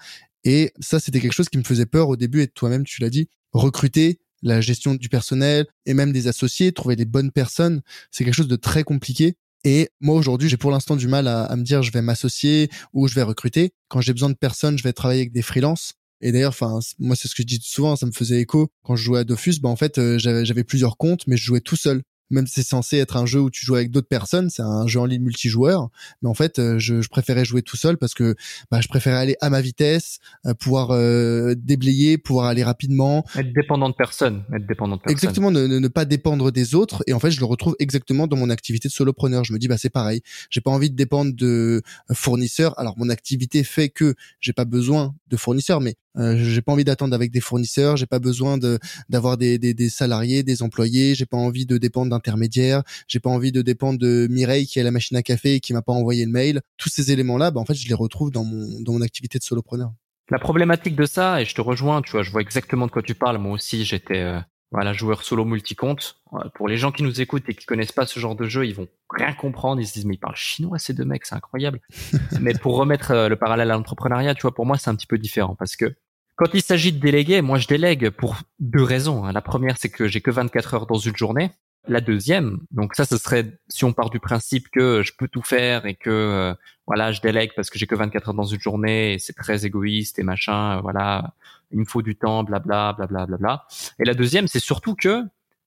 Et ça, c'était quelque chose qui me faisait peur au début, et toi-même, tu l'as dit, recruter la gestion du personnel et même des associés, trouver les bonnes personnes, c'est quelque chose de très compliqué. Et moi aujourd'hui, j'ai pour l'instant du mal à, me dire je vais m'associer ou je vais recruter. Quand j'ai besoin de personnes, je vais travailler avec des freelances. Et d'ailleurs, enfin, moi c'est ce que je dis souvent, ça me faisait écho quand je jouais à Dofus. Bah en fait, euh, j'avais plusieurs comptes, mais je jouais tout seul même si c'est censé être un jeu où tu joues avec d'autres personnes, c'est un jeu en ligne multijoueur. Mais en fait, euh, je, je préférais jouer tout seul parce que bah, je préférais aller à ma vitesse, euh, pouvoir euh, déblayer, pouvoir aller rapidement. Être dépendant de personne. Être dépendant de personne. Exactement, ne, ne, pas dépendre des autres. Et en fait, je le retrouve exactement dans mon activité de solopreneur. Je me dis, bah c'est pareil. J'ai pas envie de dépendre de fournisseurs. Alors mon activité fait que j'ai pas besoin de fournisseurs, mais euh, j'ai pas envie d'attendre avec des fournisseurs, j'ai pas besoin de d'avoir des, des, des, salariés, des employés, j'ai pas envie de dépendre d'intermédiaires, j'ai pas envie de dépendre de Mireille qui a la machine à café et qui m'a pas envoyé le mail. Tous ces éléments-là, bah, en fait, je les retrouve dans mon dans mon activité de solopreneur. La problématique de ça, et je te rejoins, tu vois, je vois exactement de quoi tu parles. Moi aussi, j'étais euh, voilà, joueur solo multi-compte. Pour les gens qui nous écoutent et qui connaissent pas ce genre de jeu, ils vont rien comprendre. Ils se disent, mais ils parlent chinois, ces deux mecs, c'est incroyable. mais pour remettre euh, le parallèle à l'entrepreneuriat, tu vois, pour moi, c'est un petit peu différent parce que quand il s'agit de déléguer, moi, je délègue pour deux raisons. Hein. La première, c'est que j'ai que 24 heures dans une journée. La deuxième, donc ça, ce serait si on part du principe que je peux tout faire et que euh, voilà, je délègue parce que j'ai que 24 heures dans une journée et c'est très égoïste et machin, euh, voilà, il me faut du temps, blabla, blabla, blabla. Et la deuxième, c'est surtout que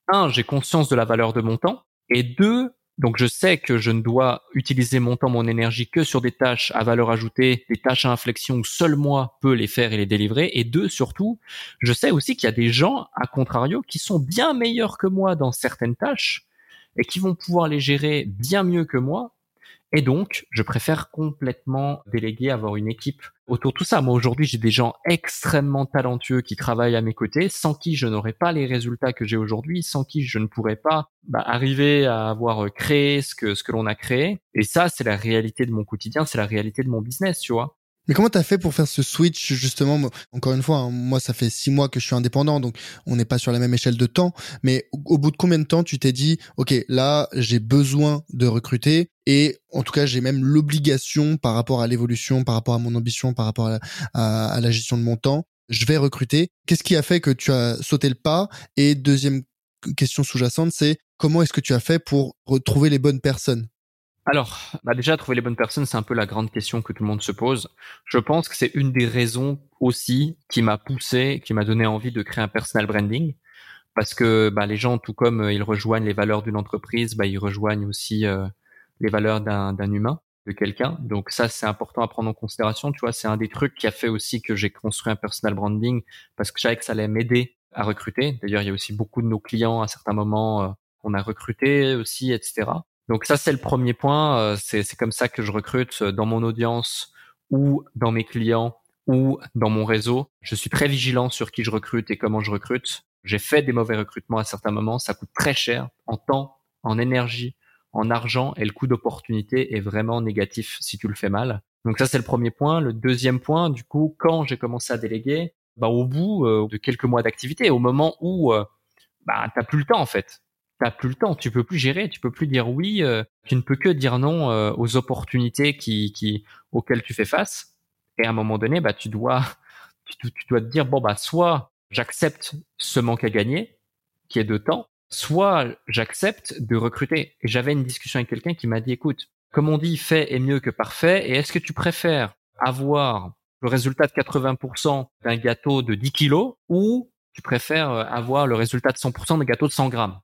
un, j'ai conscience de la valeur de mon temps et deux, donc je sais que je ne dois utiliser mon temps, mon énergie que sur des tâches à valeur ajoutée, des tâches à inflexion où seul moi peux les faire et les délivrer. Et deux, surtout, je sais aussi qu'il y a des gens, à contrario, qui sont bien meilleurs que moi dans certaines tâches et qui vont pouvoir les gérer bien mieux que moi et donc, je préfère complètement déléguer, avoir une équipe autour de tout ça. Moi, aujourd'hui, j'ai des gens extrêmement talentueux qui travaillent à mes côtés, sans qui je n'aurais pas les résultats que j'ai aujourd'hui, sans qui je ne pourrais pas bah, arriver à avoir créé ce que, ce que l'on a créé. Et ça, c'est la réalité de mon quotidien, c'est la réalité de mon business, tu vois. Mais comment t'as fait pour faire ce switch justement? Encore une fois, hein, moi ça fait six mois que je suis indépendant, donc on n'est pas sur la même échelle de temps. Mais au, bout de combien de temps tu t'es dit, ok, là j'ai besoin de recruter et en tout cas j'ai même l'obligation par rapport à l'évolution, par rapport à mon ambition, par rapport à, à la gestion de mon temps, je vais recruter. Qu'est-ce qui a fait que tu as sauté le pas? Et deuxième question sous-jacente, c'est comment est-ce que tu as fait pour retrouver les bonnes personnes? Alors, bah déjà, trouver les bonnes personnes, c'est un peu la grande question que tout le monde se pose. Je pense que c'est une des raisons aussi qui m'a poussé, qui m'a donné envie de créer un personal branding. Parce que bah, les gens, tout comme euh, ils rejoignent les valeurs d'une entreprise, bah, ils rejoignent aussi euh, les valeurs d'un humain, de quelqu'un. Donc ça, c'est important à prendre en considération. Tu vois, c'est un des trucs qui a fait aussi que j'ai construit un personal branding parce que je savais que ça allait m'aider à recruter. D'ailleurs, il y a aussi beaucoup de nos clients à certains moments euh, qu'on a recruté aussi, etc. Donc ça, c'est le premier point. Euh, c'est comme ça que je recrute euh, dans mon audience ou dans mes clients ou dans mon réseau. Je suis très vigilant sur qui je recrute et comment je recrute. J'ai fait des mauvais recrutements à certains moments. Ça coûte très cher en temps, en énergie, en argent et le coût d'opportunité est vraiment négatif si tu le fais mal. Donc ça, c'est le premier point. Le deuxième point, du coup, quand j'ai commencé à déléguer, bah, au bout euh, de quelques mois d'activité, au moment où bah, t'as plus le temps en fait t'as plus le temps, tu peux plus gérer, tu peux plus dire oui, euh, tu ne peux que dire non euh, aux opportunités qui, qui auxquelles tu fais face. Et à un moment donné, bah tu dois tu, dois te dire bon bah soit j'accepte ce manque à gagner qui est de temps, soit j'accepte de recruter. Et j'avais une discussion avec quelqu'un qui m'a dit écoute, comme on dit, fait est mieux que parfait. Et est-ce que tu préfères avoir le résultat de 80% d'un gâteau de 10 kilos ou tu préfères euh, avoir le résultat de 100% d'un gâteau de 100 grammes?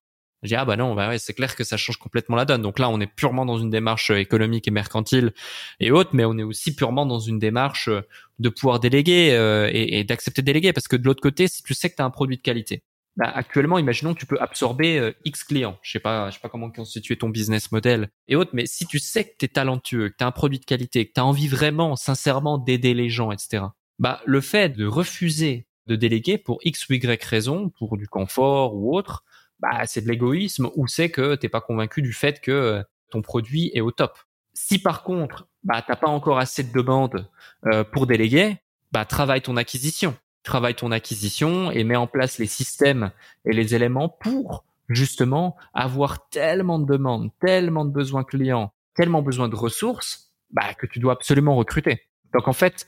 Dis ah bah non, bah ouais, c'est clair que ça change complètement la donne. Donc là, on est purement dans une démarche euh, économique et mercantile et autres, mais on est aussi purement dans une démarche euh, de pouvoir déléguer euh, et, et d'accepter de déléguer. Parce que de l'autre côté, si tu sais que tu as un produit de qualité, bah, actuellement, imaginons que tu peux absorber X clients. Je sais pas, je sais pas comment constituer ton business model et autres, mais si tu sais que tu es talentueux, que tu as un produit de qualité, que tu as envie vraiment, sincèrement d'aider les gens, etc. Bah, le fait de refuser de déléguer pour X ou Y raison, pour du confort ou autre, bah, c'est de l'égoïsme ou c'est que t'es pas convaincu du fait que euh, ton produit est au top. Si par contre, bah, t'as pas encore assez de demandes euh, pour déléguer, bah, travaille ton acquisition. Travaille ton acquisition et mets en place les systèmes et les éléments pour justement avoir tellement de demandes, tellement de besoins clients, tellement besoin de ressources, bah, que tu dois absolument recruter. Donc en fait,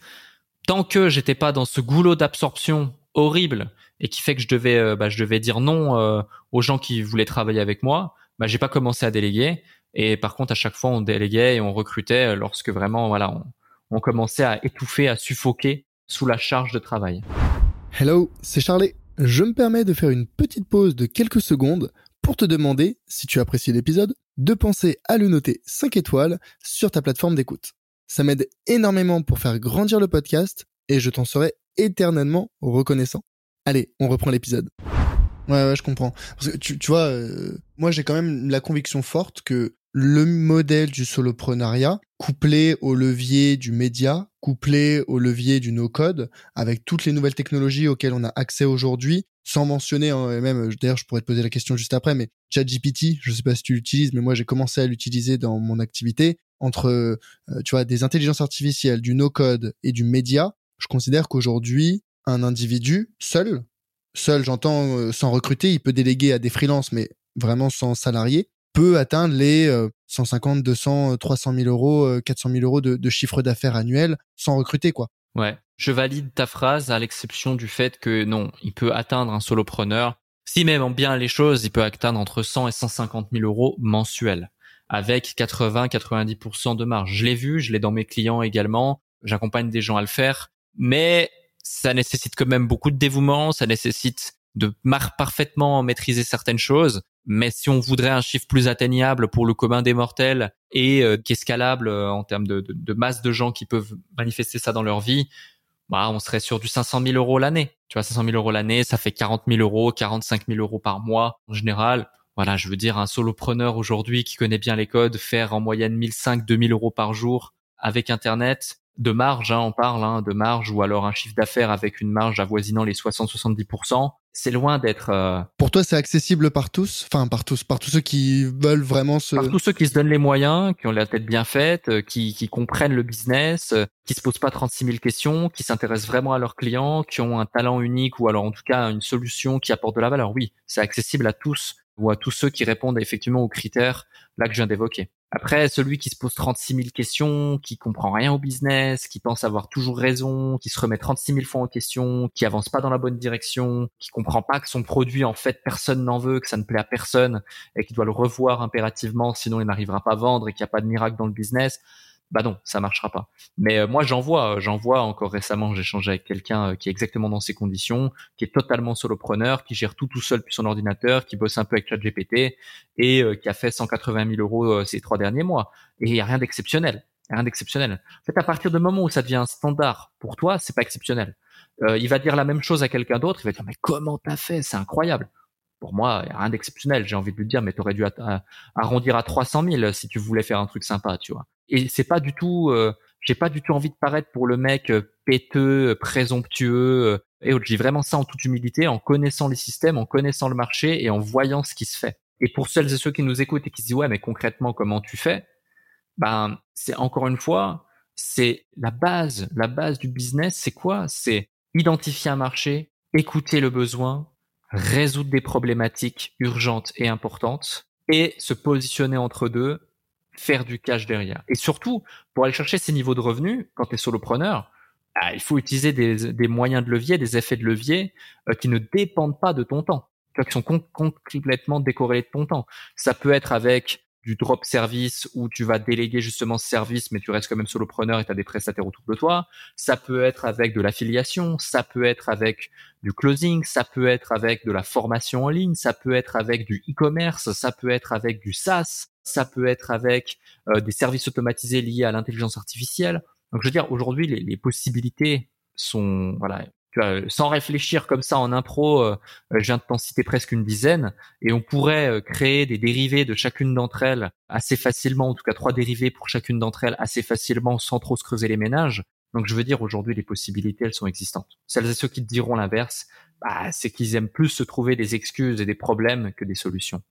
tant que j'étais pas dans ce goulot d'absorption horrible et qui fait que je devais, euh, bah, je devais dire non euh, aux gens qui voulaient travailler avec moi. Bah, j'ai pas commencé à déléguer Et par contre, à chaque fois, on déléguait et on recrutait lorsque vraiment, voilà, on, on commençait à étouffer, à suffoquer sous la charge de travail. Hello, c'est Charlie. Je me permets de faire une petite pause de quelques secondes pour te demander, si tu apprécies l'épisode, de penser à le noter 5 étoiles sur ta plateforme d'écoute. Ça m'aide énormément pour faire grandir le podcast et je t'en serai éternellement reconnaissant. Allez, on reprend l'épisode. Ouais, ouais, je comprends. Parce que tu, tu vois, euh, moi j'ai quand même la conviction forte que le modèle du soloprenariat, couplé au levier du média, couplé au levier du no-code, avec toutes les nouvelles technologies auxquelles on a accès aujourd'hui, sans mentionner, hein, même, d'ailleurs, je pourrais te poser la question juste après, mais ChatGPT, je sais pas si tu l'utilises, mais moi, j'ai commencé à l'utiliser dans mon activité. Entre, euh, tu vois, des intelligences artificielles, du no-code et du média, je considère qu'aujourd'hui, un individu seul, seul, j'entends, euh, sans recruter, il peut déléguer à des freelances, mais vraiment sans salarié, peut atteindre les 150, 200, 300 000 euros, 400 000 euros de, de chiffre d'affaires annuel sans recruter, quoi. Ouais, je valide ta phrase à l'exception du fait que non, il peut atteindre un solopreneur. Si même bien les choses, il peut atteindre entre 100 et 150 000 euros mensuels avec 80-90% de marge. Je l'ai vu, je l'ai dans mes clients également. J'accompagne des gens à le faire, mais ça nécessite quand même beaucoup de dévouement, ça nécessite de parfaitement maîtriser certaines choses. Mais si on voudrait un chiffre plus atteignable pour le commun des mortels et euh, qui est scalable euh, en termes de, de, masse de gens qui peuvent manifester ça dans leur vie, bah, on serait sur du 500 000 euros l'année. Tu vois, 500 000 euros l'année, ça fait 40 000 euros, 45 000 euros par mois en général. Voilà, je veux dire, un solopreneur aujourd'hui qui connaît bien les codes, faire en moyenne 1005, 2000 euros par jour avec Internet, de marge, hein, on parle hein, de marge, ou alors un chiffre d'affaires avec une marge avoisinant les 60-70%, c'est loin d'être. Euh, Pour toi, c'est accessible par tous, enfin par tous, par tous ceux qui veulent vraiment se. Par tous ceux qui se donnent les moyens, qui ont la tête bien faite, euh, qui, qui comprennent le business, euh, qui se posent pas 36 000 questions, qui s'intéressent vraiment à leurs clients, qui ont un talent unique ou alors en tout cas une solution qui apporte de la valeur. Oui, c'est accessible à tous ou à tous ceux qui répondent effectivement aux critères là que je viens d'évoquer. Après, celui qui se pose 36 000 questions, qui comprend rien au business, qui pense avoir toujours raison, qui se remet 36 000 fois en question, qui avance pas dans la bonne direction, qui comprend pas que son produit, en fait, personne n'en veut, que ça ne plaît à personne et qui doit le revoir impérativement, sinon il n'arrivera pas à vendre et qu'il n'y a pas de miracle dans le business, bah non, ça marchera pas. Mais euh, moi, j'en vois, j'en vois encore récemment, j'ai échangé avec quelqu'un euh, qui est exactement dans ces conditions, qui est totalement solopreneur, qui gère tout tout seul depuis son ordinateur, qui bosse un peu avec ChatGPT et euh, qui a fait 180 000 euros ces trois derniers mois. Et il y a rien d'exceptionnel, rien d'exceptionnel. En fait, à partir du moment où ça devient un standard pour toi, c'est pas exceptionnel. il va dire la même chose à quelqu'un d'autre, il va dire mais comment t'as fait, c'est incroyable pour moi, rien d'exceptionnel. J'ai envie de lui dire, mais t'aurais dû arrondir à 300 000 si tu voulais faire un truc sympa, tu vois. Et c'est pas du tout, euh, j'ai pas du tout envie de paraître pour le mec euh, péteux, euh, présomptueux. et je dis vraiment ça en toute humilité, en connaissant les systèmes, en connaissant le marché et en voyant ce qui se fait. Et pour celles et ceux qui nous écoutent et qui se disent ouais, mais concrètement comment tu fais? Ben, c'est encore une fois, c'est la base, la base du business, c'est quoi? C'est identifier un marché, écouter le besoin, résoudre des problématiques urgentes et importantes et se positionner entre deux, faire du cash derrière. Et surtout, pour aller chercher ces niveaux de revenus, quand tu es solopreneur, ah, il faut utiliser des, des, moyens de levier, des effets de levier euh, qui ne dépendent pas de ton temps, qui sont complètement décorrélés de ton temps. Ça peut être avec du drop service où tu vas déléguer justement ce service, mais tu restes quand même solopreneur et tu as des prestataires autour de toi. Ça peut être avec de l'affiliation, ça peut être avec du closing, ça peut être avec de la formation en ligne, ça peut être avec du e-commerce, ça peut être avec du SaaS, ça peut être avec euh, des services automatisés liés à l'intelligence artificielle. Donc je veux dire, aujourd'hui, les, les possibilités sont voilà vois, sans réfléchir comme ça en impro, euh, je viens presque une dizaine, et on pourrait euh, créer des dérivés de chacune d'entre elles assez facilement, en tout cas trois dérivés pour chacune d'entre elles assez facilement, sans trop se creuser les ménages. Donc je veux dire, aujourd'hui, les possibilités, elles sont existantes. Celles et ceux qui te diront l'inverse, bah, c'est qu'ils aiment plus se trouver des excuses et des problèmes que des solutions.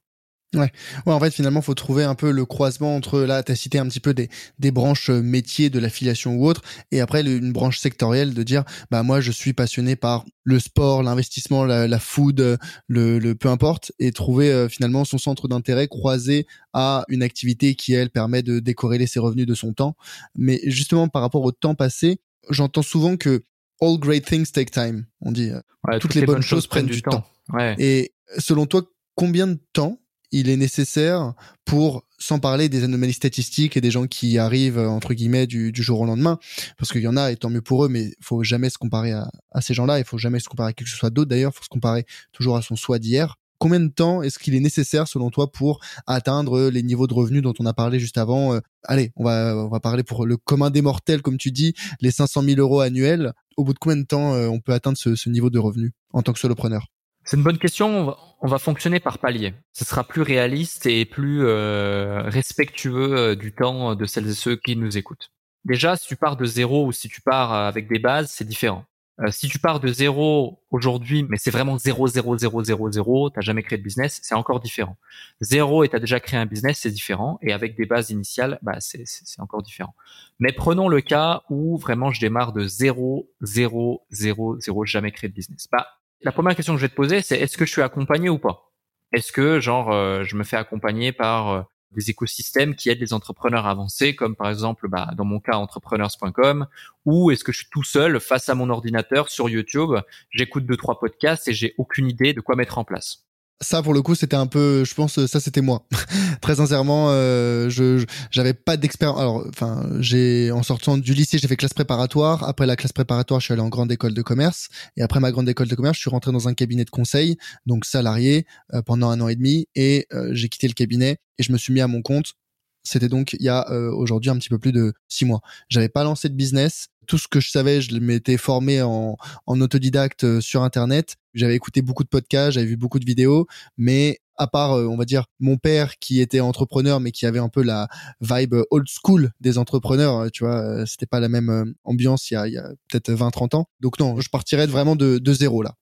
Ouais. ouais, en fait, finalement, faut trouver un peu le croisement entre là, tu as cité un petit peu des, des branches euh, métiers de l'affiliation ou autre, et après une branche sectorielle de dire, bah moi, je suis passionné par le sport, l'investissement, la, la, food, le, le peu importe, et trouver euh, finalement son centre d'intérêt croisé à une activité qui elle permet de décorréler ses revenus de son temps. Mais justement, par rapport au temps passé, j'entends souvent que all great things take time. On dit, euh, toutes, les, bonnes, choses, prennent du, temps. temps. Ouais. Et selon toi, combien de temps il est nécessaire pour, sans parler des anomalies statistiques et des gens qui arrivent, entre guillemets, du, jour au lendemain, parce qu'il y en a, et tant mieux pour eux, mais faut jamais se comparer à, ces gens-là, il faut jamais se comparer à quelque chose d'autre d'ailleurs, il faut se comparer toujours à son soi d'hier. Combien de temps est-ce qu'il est nécessaire, selon toi, pour atteindre les niveaux de revenus dont on a parlé juste avant euh, Allez, on va, on va parler pour le commun des mortels, comme tu dis, les 500 000 euros annuels. Au bout de combien de temps euh, on peut atteindre ce, ce niveau de revenus en tant que solopreneur? C'est une bonne question. On va, fonctionner par palier. Ce sera plus réaliste et plus euh, respectueux euh, du temps de celles et ceux qui nous écoutent. Déjà, si tu pars de zéro ou si tu pars avec des bases, c'est différent. Euh, si tu pars de zéro aujourd'hui, mais c'est vraiment zéro, zéro, zéro, zéro, zéro, t'as jamais créé de business, c'est encore différent. Zéro et t'as déjà créé un business, c'est différent. Et avec des bases initiales, bah c'est encore différent. Mais prenons le cas où vraiment je démarre de zéro, zéro, zéro, zéro, jamais créé de business. Bah la première question que je vais te poser, c'est est-ce que je suis accompagné ou pas? Est-ce que genre euh, je me fais accompagner par euh, des écosystèmes qui aident les entrepreneurs à avancer, comme par exemple bah, dans mon cas entrepreneurs.com, ou est-ce que je suis tout seul face à mon ordinateur sur YouTube, j'écoute deux trois podcasts et j'ai aucune idée de quoi mettre en place? Ça pour le coup c'était un peu je pense ça c'était moi. Très sincèrement euh, je j'avais pas d'expérience alors enfin j'ai en sortant du lycée j'ai fait classe préparatoire. Après la classe préparatoire je suis allé en grande école de commerce. Et après ma grande école de commerce je suis rentré dans un cabinet de conseil donc salarié euh, pendant un an et demi. Et euh, j'ai quitté le cabinet et je me suis mis à mon compte. C'était donc il y a euh, aujourd'hui un petit peu plus de six mois. J'avais pas lancé de business. Tout ce que je savais, je m'étais formé en, autodidacte euh, sur Internet. J'avais écouté beaucoup de podcasts, j'avais vu beaucoup de vidéos, mais à part, euh, on va dire, mon père qui était entrepreneur, mais qui avait un peu la vibe old school des entrepreneurs, tu vois, c'était pas la même ambiance il y a, peut-être 20-30 ans. Donc non, je partirais vraiment de, zéro là.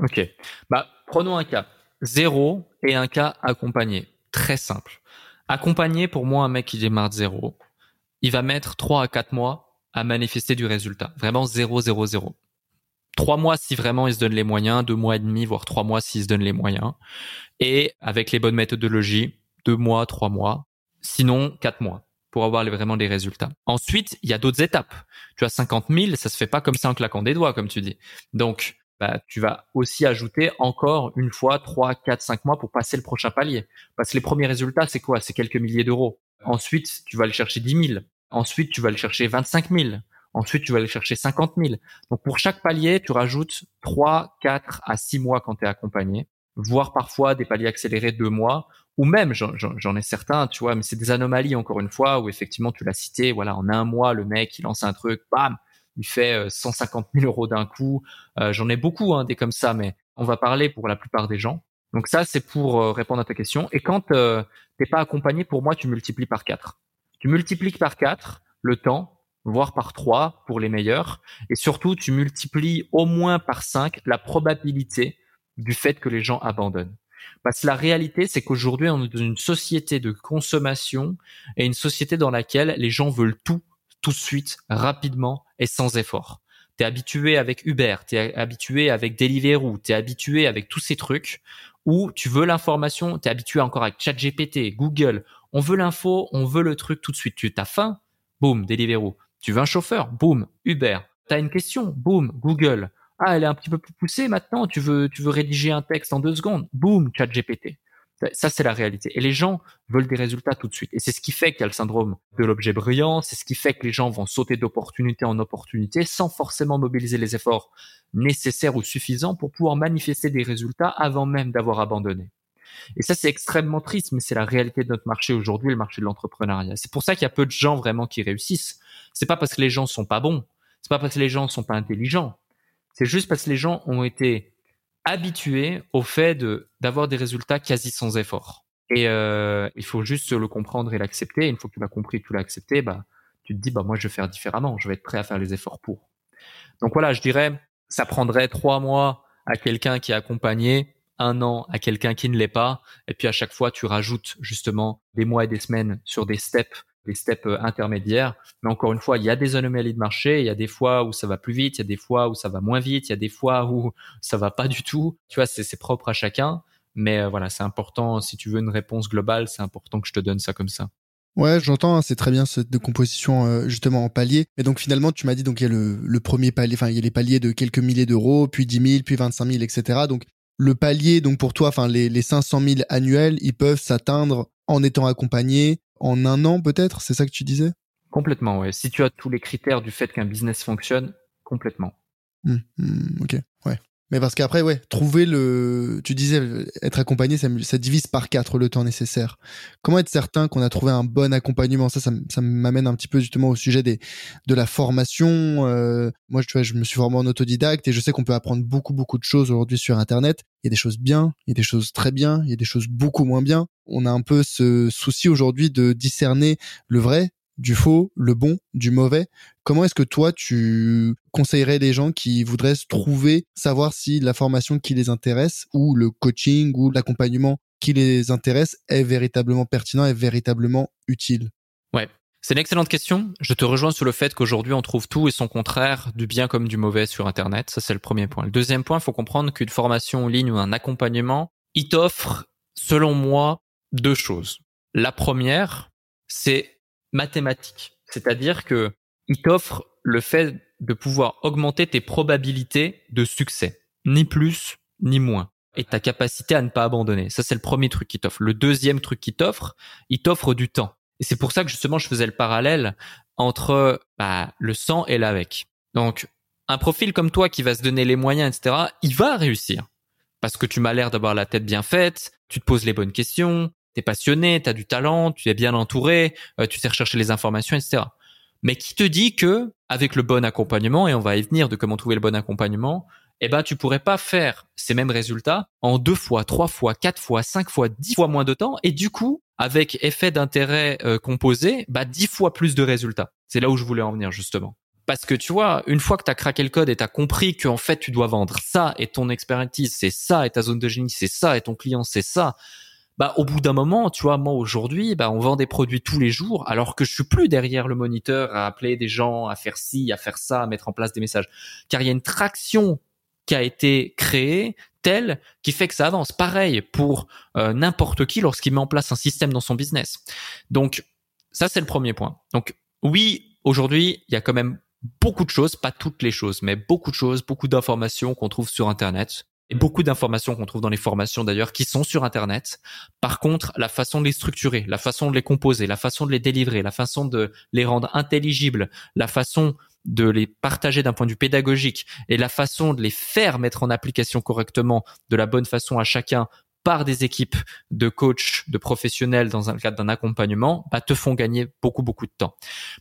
Ok. Bah, prenons un cas. Zéro et un cas accompagné. Très simple. Accompagner pour moi un mec qui démarre de zéro, il va mettre 3 à 4 mois à manifester du résultat. Vraiment 0, 0, 0. 3 mois si vraiment il se donne les moyens, 2 mois et demi, voire 3 mois s'il se donne les moyens. Et avec les bonnes méthodologies, 2 mois, 3 mois. Sinon, 4 mois pour avoir vraiment des résultats. Ensuite, il y a d'autres étapes. Tu as 50 000, ça se fait pas comme ça en claquant des doigts, comme tu dis. Donc, bah, tu vas aussi ajouter encore une fois 3, 4, 5 mois pour passer le prochain palier. Parce que les premiers résultats, c'est quoi? C'est quelques milliers d'euros. Ensuite, tu vas aller chercher 10 000. Ensuite, tu vas aller chercher 25 000. Ensuite, tu vas aller chercher 50 000. Donc, pour chaque palier, tu rajoutes 3, 4 à 6 mois quand tu es accompagné, voire parfois des paliers accélérés 2 mois, ou même, j'en ai certains, tu vois, mais c'est des anomalies, encore une fois, où effectivement, tu l'as cité, voilà, en un mois, le mec, il lance un truc, bam, il fait 150 euh, 000 euros d'un coup. Euh, j'en ai beaucoup hein, des comme ça, mais on va parler pour la plupart des gens. Donc ça, c'est pour euh, répondre à ta question. Et quand euh, t'es pas accompagné, pour moi, tu multiplies par 4. Tu multiplies par 4 le temps, voire par 3 pour les meilleurs. Et surtout, tu multiplies au moins par 5 la probabilité du fait que les gens abandonnent. Parce que la réalité, c'est qu'aujourd'hui, on est dans une société de consommation et une société dans laquelle les gens veulent tout tout de suite, rapidement et sans effort. T'es habitué avec Uber, t'es habitué avec Deliveroo, t'es habitué avec tous ces trucs où tu veux l'information, t'es habitué encore avec ChatGPT, Google. On veut l'info, on veut le truc tout de suite. Tu as faim, boum, Deliveroo. Tu veux un chauffeur, boum, Uber. T'as une question, boum, Google. Ah, elle est un petit peu plus poussée maintenant. Tu veux, tu veux rédiger un texte en deux secondes, boum, ChatGPT. Ça, c'est la réalité. Et les gens veulent des résultats tout de suite. Et c'est ce qui fait qu'il y a le syndrome de l'objet brillant. C'est ce qui fait que les gens vont sauter d'opportunité en opportunité sans forcément mobiliser les efforts nécessaires ou suffisants pour pouvoir manifester des résultats avant même d'avoir abandonné. Et ça, c'est extrêmement triste, mais c'est la réalité de notre marché aujourd'hui, le marché de l'entrepreneuriat. C'est pour ça qu'il y a peu de gens vraiment qui réussissent. C'est pas parce que les gens sont pas bons. C'est pas parce que les gens sont pas intelligents. C'est juste parce que les gens ont été habitué au fait de d'avoir des résultats quasi sans effort. Et euh, il faut juste le comprendre et l'accepter. Une fois que tu l'as compris, tu l'as accepté, bah tu te dis bah moi je vais faire différemment. Je vais être prêt à faire les efforts pour. Donc voilà, je dirais ça prendrait trois mois à quelqu'un qui est accompagné, un an à quelqu'un qui ne l'est pas, et puis à chaque fois tu rajoutes justement des mois et des semaines sur des steps des steps euh, intermédiaires. Mais encore une fois, il y a des anomalies de marché. Il y a des fois où ça va plus vite, il y a des fois où ça va moins vite, il y a des fois où ça va pas du tout. Tu vois, c'est propre à chacun. Mais euh, voilà, c'est important. Si tu veux une réponse globale, c'est important que je te donne ça comme ça. Ouais, j'entends, hein, c'est très bien cette décomposition euh, justement en paliers. Et donc finalement, tu m'as dit donc il y a le, le premier palier, enfin il y a les paliers de quelques milliers d'euros, puis 10 000, puis 25 000, etc. Donc le palier, donc pour toi, enfin les, les 500 000 annuels, ils peuvent s'atteindre en étant accompagnés en un an peut-être, c'est ça que tu disais? Complètement, ouais. Si tu as tous les critères du fait qu'un business fonctionne, complètement. Mmh, mmh, ok, ouais. Mais parce qu'après, ouais, trouver le, tu disais, être accompagné, ça, ça, divise par quatre le temps nécessaire. Comment être certain qu'on a trouvé un bon accompagnement? Ça, ça, ça m'amène un petit peu justement au sujet des, de la formation. Euh, moi, tu vois, je me suis formé en autodidacte et je sais qu'on peut apprendre beaucoup, beaucoup de choses aujourd'hui sur Internet. Il y a des choses bien, il y a des choses très bien, il y a des choses beaucoup moins bien. On a un peu ce souci aujourd'hui de discerner le vrai du faux, le bon, du mauvais. Comment est-ce que toi, tu conseillerais les gens qui voudraient se trouver, savoir si la formation qui les intéresse ou le coaching ou l'accompagnement qui les intéresse est véritablement pertinent, est véritablement utile? Ouais. C'est une excellente question. Je te rejoins sur le fait qu'aujourd'hui, on trouve tout et son contraire, du bien comme du mauvais sur Internet. Ça, c'est le premier point. Le deuxième point, il faut comprendre qu'une formation en ligne ou un accompagnement, il t'offre, selon moi, deux choses. La première, c'est mathématique. C'est-à-dire que il t'offre le fait de pouvoir augmenter tes probabilités de succès. Ni plus, ni moins. Et ta capacité à ne pas abandonner. Ça, c'est le premier truc qu'il t'offre. Le deuxième truc qu'il t'offre, il t'offre du temps. Et c'est pour ça que justement, je faisais le parallèle entre bah, le sang et l'avec. Donc, un profil comme toi qui va se donner les moyens, etc., il va réussir. Parce que tu m'as l'air d'avoir la tête bien faite, tu te poses les bonnes questions, t'es passionné, t'as du talent, tu es bien entouré, euh, tu sais rechercher les informations, etc. Mais qui te dit que avec le bon accompagnement, et on va y venir de comment trouver le bon accompagnement, eh ben tu pourrais pas faire ces mêmes résultats en deux fois, trois fois, quatre fois, cinq fois, dix fois moins de temps, et du coup, avec effet d'intérêt euh, composé, bah dix fois plus de résultats. C'est là où je voulais en venir justement. Parce que tu vois, une fois que tu as craqué le code et tu as compris qu'en fait tu dois vendre ça et ton expertise c'est ça et ta zone de génie c'est ça et ton client c'est ça, bah au bout d'un moment, tu vois, moi aujourd'hui, bah on vend des produits tous les jours, alors que je suis plus derrière le moniteur à appeler des gens, à faire ci, à faire ça, à mettre en place des messages, car il y a une traction qui a été créée telle qui fait que ça avance. Pareil pour euh, n'importe qui lorsqu'il met en place un système dans son business. Donc ça c'est le premier point. Donc oui, aujourd'hui, il y a quand même beaucoup de choses, pas toutes les choses, mais beaucoup de choses, beaucoup d'informations qu'on trouve sur Internet et beaucoup d'informations qu'on trouve dans les formations d'ailleurs qui sont sur Internet. Par contre, la façon de les structurer, la façon de les composer, la façon de les délivrer, la façon de les rendre intelligibles, la façon de les partager d'un point de vue pédagogique et la façon de les faire mettre en application correctement de la bonne façon à chacun par des équipes de coachs, de professionnels dans un cadre d'un accompagnement, bah, te font gagner beaucoup beaucoup de temps.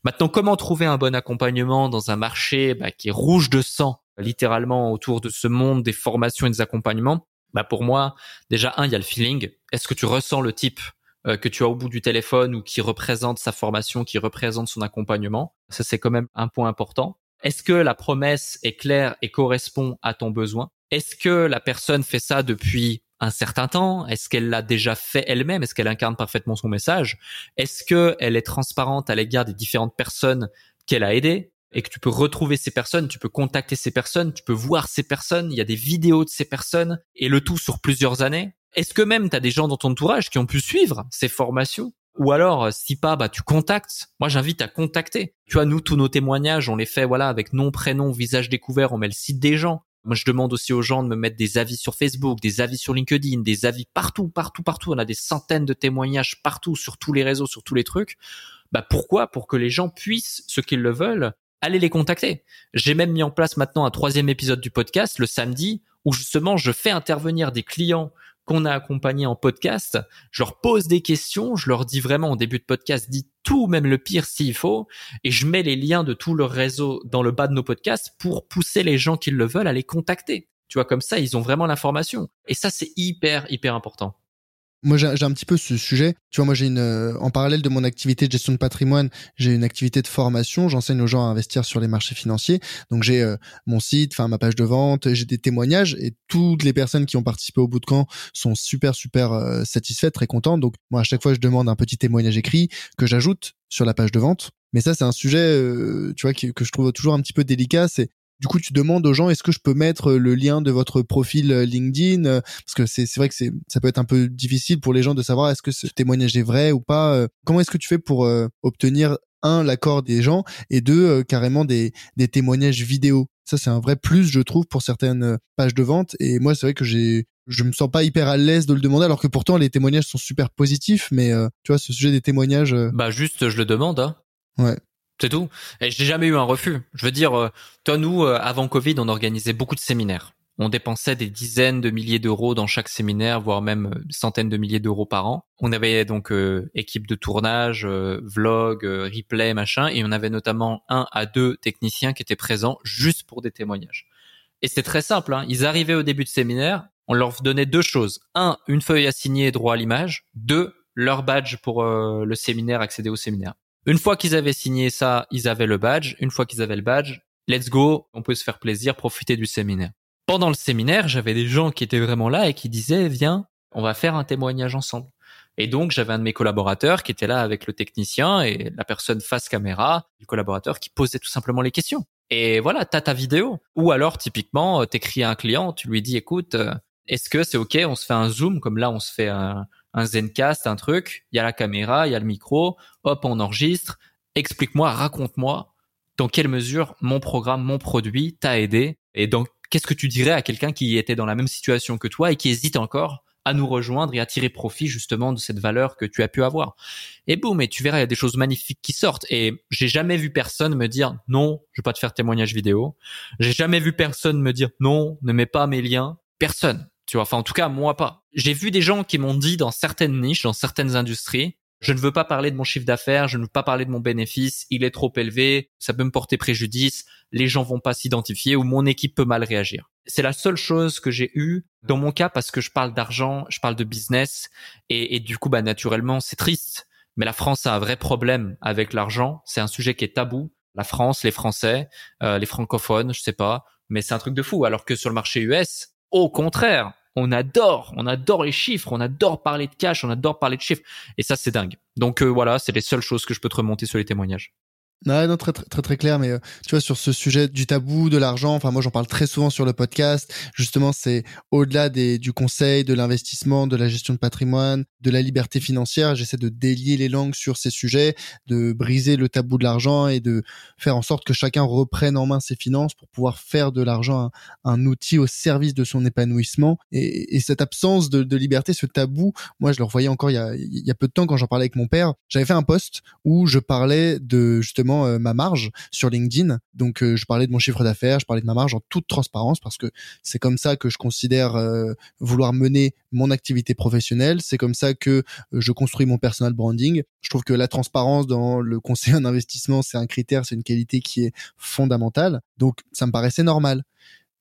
Maintenant, comment trouver un bon accompagnement dans un marché bah, qui est rouge de sang littéralement autour de ce monde des formations et des accompagnements, bah pour moi, déjà un, il y a le feeling. Est-ce que tu ressens le type euh, que tu as au bout du téléphone ou qui représente sa formation, qui représente son accompagnement? Ça, c'est quand même un point important. Est-ce que la promesse est claire et correspond à ton besoin? Est-ce que la personne fait ça depuis un certain temps? Est-ce qu'elle l'a déjà fait elle-même? Est-ce qu'elle incarne parfaitement son message? Est-ce qu'elle est transparente à l'égard des différentes personnes qu'elle a aidées? Et que tu peux retrouver ces personnes, tu peux contacter ces personnes, tu peux voir ces personnes, il y a des vidéos de ces personnes, et le tout sur plusieurs années. Est-ce que même tu as des gens dans ton entourage qui ont pu suivre ces formations? Ou alors, si pas, bah tu contactes. Moi, j'invite à contacter. Tu vois, nous, tous nos témoignages, on les fait voilà avec nom, prénom, visage découvert. On met le site des gens. Moi, je demande aussi aux gens de me mettre des avis sur Facebook, des avis sur LinkedIn, des avis partout, partout, partout. On a des centaines de témoignages partout, sur tous les réseaux, sur tous les trucs. Bah pourquoi? Pour que les gens puissent, ceux qui le veulent, allez les contacter. J'ai même mis en place maintenant un troisième épisode du podcast le samedi où justement je fais intervenir des clients qu'on a accompagnés en podcast. Je leur pose des questions, je leur dis vraiment au début de podcast, dis tout, même le pire s'il faut, et je mets les liens de tout leur réseau dans le bas de nos podcasts pour pousser les gens qui le veulent à les contacter. Tu vois, comme ça, ils ont vraiment l'information. Et ça, c'est hyper, hyper important. Moi, j'ai un petit peu ce sujet. Tu vois, moi, j'ai une, euh, en parallèle de mon activité de gestion de patrimoine, j'ai une activité de formation. J'enseigne aux gens à investir sur les marchés financiers. Donc, j'ai euh, mon site, enfin, ma page de vente, j'ai des témoignages et toutes les personnes qui ont participé au bout de camp sont super, super euh, satisfaites, très contentes. Donc, moi, à chaque fois, je demande un petit témoignage écrit que j'ajoute sur la page de vente. Mais ça, c'est un sujet, tu vois, que, que je trouve toujours un petit peu délicat. C'est du coup, tu demandes aux gens est-ce que je peux mettre le lien de votre profil euh, LinkedIn euh, Parce que c'est vrai que c'est ça peut être un peu difficile pour les gens de savoir est-ce que ce témoignage est vrai ou pas. Euh. Comment est-ce que tu fais pour obtenir un l'accord des gens et deux carrément des, des témoignages vidéo? Ça c'est un vrai plus je trouve pour certaines pages de vente et moi c'est vrai que j'ai je me sens pas hyper à l'aise de le demander alors que pourtant les témoignages sont super positifs mais euh, tu vois ce sujet des témoignages euh, bah juste je le demande hein. ouais c'est tout et j'ai jamais eu un refus je veux dire euh, toi nous avant Covid on organisait beaucoup de séminaires on dépensait des dizaines de milliers d'euros dans chaque séminaire, voire même des centaines de milliers d'euros par an. On avait donc équipe de tournage, vlog, replay, machin, et on avait notamment un à deux techniciens qui étaient présents juste pour des témoignages. Et c'était très simple. Hein. Ils arrivaient au début de séminaire, on leur donnait deux choses. Un, une feuille à signer droit à l'image. Deux, leur badge pour euh, le séminaire, accéder au séminaire. Une fois qu'ils avaient signé ça, ils avaient le badge. Une fois qu'ils avaient le badge, let's go, on peut se faire plaisir, profiter du séminaire. Pendant le séminaire, j'avais des gens qui étaient vraiment là et qui disaient, viens, on va faire un témoignage ensemble. Et donc, j'avais un de mes collaborateurs qui était là avec le technicien et la personne face caméra, le collaborateur qui posait tout simplement les questions. Et voilà, t'as ta vidéo. Ou alors, typiquement, t'écris à un client, tu lui dis, écoute, euh, est-ce que c'est ok On se fait un zoom comme là, on se fait un, un Zencast, un truc. Il y a la caméra, il y a le micro. Hop, on enregistre. Explique-moi, raconte-moi dans quelle mesure mon programme, mon produit t'a aidé et donc qu'est-ce que tu dirais à quelqu'un qui était dans la même situation que toi et qui hésite encore à nous rejoindre et à tirer profit justement de cette valeur que tu as pu avoir? Et boum, et tu verras, il y a des choses magnifiques qui sortent. Et j'ai jamais vu personne me dire non, je vais pas te faire témoignage vidéo. J'ai jamais vu personne me dire non, ne mets pas mes liens. Personne. Tu vois, enfin en tout cas moi pas. J'ai vu des gens qui m'ont dit dans certaines niches, dans certaines industries, je ne veux pas parler de mon chiffre d'affaires, je ne veux pas parler de mon bénéfice, il est trop élevé, ça peut me porter préjudice, les gens vont pas s'identifier ou mon équipe peut mal réagir. C'est la seule chose que j'ai eue dans mon cas parce que je parle d'argent, je parle de business et, du coup bah naturellement c'est triste. Mais la France a un vrai problème avec l'argent. C'est un sujet qui est tabou. La France, les Français, euh, les francophones, je sais pas, mais c'est un truc de fou. Alors que sur le marché US, au contraire, on adore, on adore les chiffres, on adore parler de cash, on adore parler de chiffres. Et ça, c'est dingue. Donc euh, voilà, c'est les seules choses que je peux te remonter sur les témoignages. Non, non, très, très, très, clair, mais euh, tu vois, sur ce sujet du tabou, de l'argent, enfin, moi, j'en parle très souvent sur le podcast. Justement, c'est au-delà des, du conseil, de l'investissement, de la gestion de patrimoine, de la liberté financière. J'essaie de délier les langues sur ces sujets, de briser le tabou de l'argent et de faire en sorte que chacun reprenne en main ses finances pour pouvoir faire de l'argent un, outil au service de son épanouissement. Et, et cette absence de, de, liberté, ce tabou, moi, je le revoyais encore il y a, il y a peu de temps quand j'en parlais avec mon père. J'avais fait un post où je parlais de, justement, euh, ma marge sur LinkedIn. Donc euh, je parlais de mon chiffre d'affaires, je parlais de ma marge en toute transparence parce que c'est comme ça que je considère euh, vouloir mener mon activité professionnelle. C'est comme ça que je construis mon personal branding. Je trouve que la transparence dans le conseil en investissement, c'est un critère, c'est une qualité qui est fondamentale. Donc ça me paraissait normal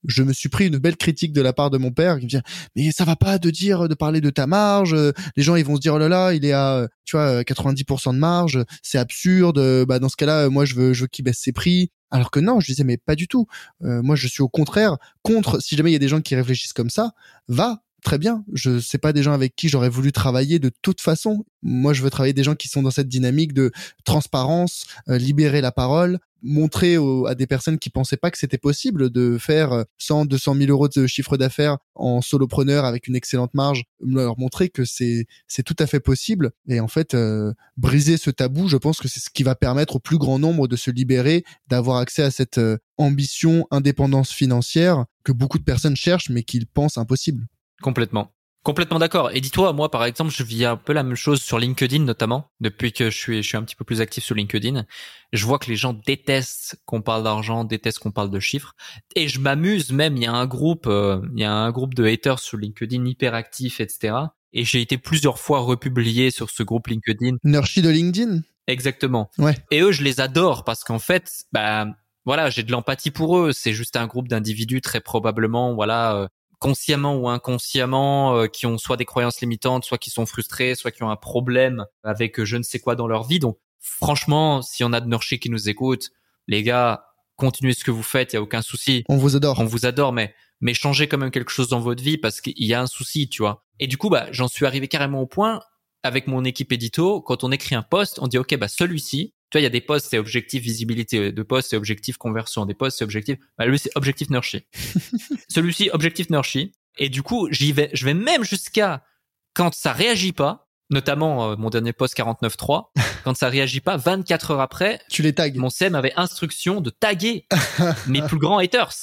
je me suis pris une belle critique de la part de mon père qui me dit mais ça va pas de dire de parler de ta marge les gens ils vont se dire oh là là il est à tu vois 90% de marge c'est absurde bah dans ce cas-là moi je veux je veux qu'il baisse ses prix alors que non je disais mais pas du tout euh, moi je suis au contraire contre si jamais il y a des gens qui réfléchissent comme ça va très bien. Je sais pas des gens avec qui j'aurais voulu travailler de toute façon. Moi, je veux travailler des gens qui sont dans cette dynamique de transparence, euh, libérer la parole, montrer à des personnes qui pensaient pas que c'était possible de faire 100, 200 000 euros de chiffre d'affaires en solopreneur avec une excellente marge, leur montrer que c'est c'est tout à fait possible. Et en fait, euh, briser ce tabou, je pense que c'est ce qui va permettre au plus grand nombre de se libérer, d'avoir accès à cette euh, ambition, indépendance financière que beaucoup de personnes cherchent mais qu'ils pensent impossible. Complètement. Complètement d'accord. Et dis-toi, moi, par exemple, je vis un peu la même chose sur LinkedIn, notamment. Depuis que je suis, je suis un petit peu plus actif sur LinkedIn, je vois que les gens détestent qu'on parle d'argent, détestent qu'on parle de chiffres. Et je m'amuse même. Il y a un groupe, euh, il y a un groupe de haters sur LinkedIn hyper actif, etc. Et j'ai été plusieurs fois republié sur ce groupe LinkedIn. Nurshi de LinkedIn? Exactement. Ouais. Et eux, je les adore parce qu'en fait, bah, voilà, j'ai de l'empathie pour eux. C'est juste un groupe d'individus très probablement, voilà, euh, consciemment ou inconsciemment, euh, qui ont soit des croyances limitantes, soit qui sont frustrés, soit qui ont un problème avec euh, je ne sais quoi dans leur vie. Donc, franchement, si on a de Nurshi qui nous écoute, les gars, continuez ce que vous faites, il y a aucun souci. On vous adore. On vous adore, mais mais changez quand même quelque chose dans votre vie parce qu'il y a un souci, tu vois. Et du coup, bah, j'en suis arrivé carrément au point avec mon équipe édito, quand on écrit un post, on dit ok, bah celui-ci, tu vois, il y a des postes, c'est objectif visibilité de poste, c'est objectif conversion, des postes, c'est objectif, bah, lui, c'est objectif nurture. Celui-ci, objectif nurture. Et du coup, j'y vais, je vais même jusqu'à quand ça réagit pas, notamment euh, mon dernier post 49.3, quand ça réagit pas, 24 heures après, tu les tags. Mon CM avait instruction de taguer mes plus grands haters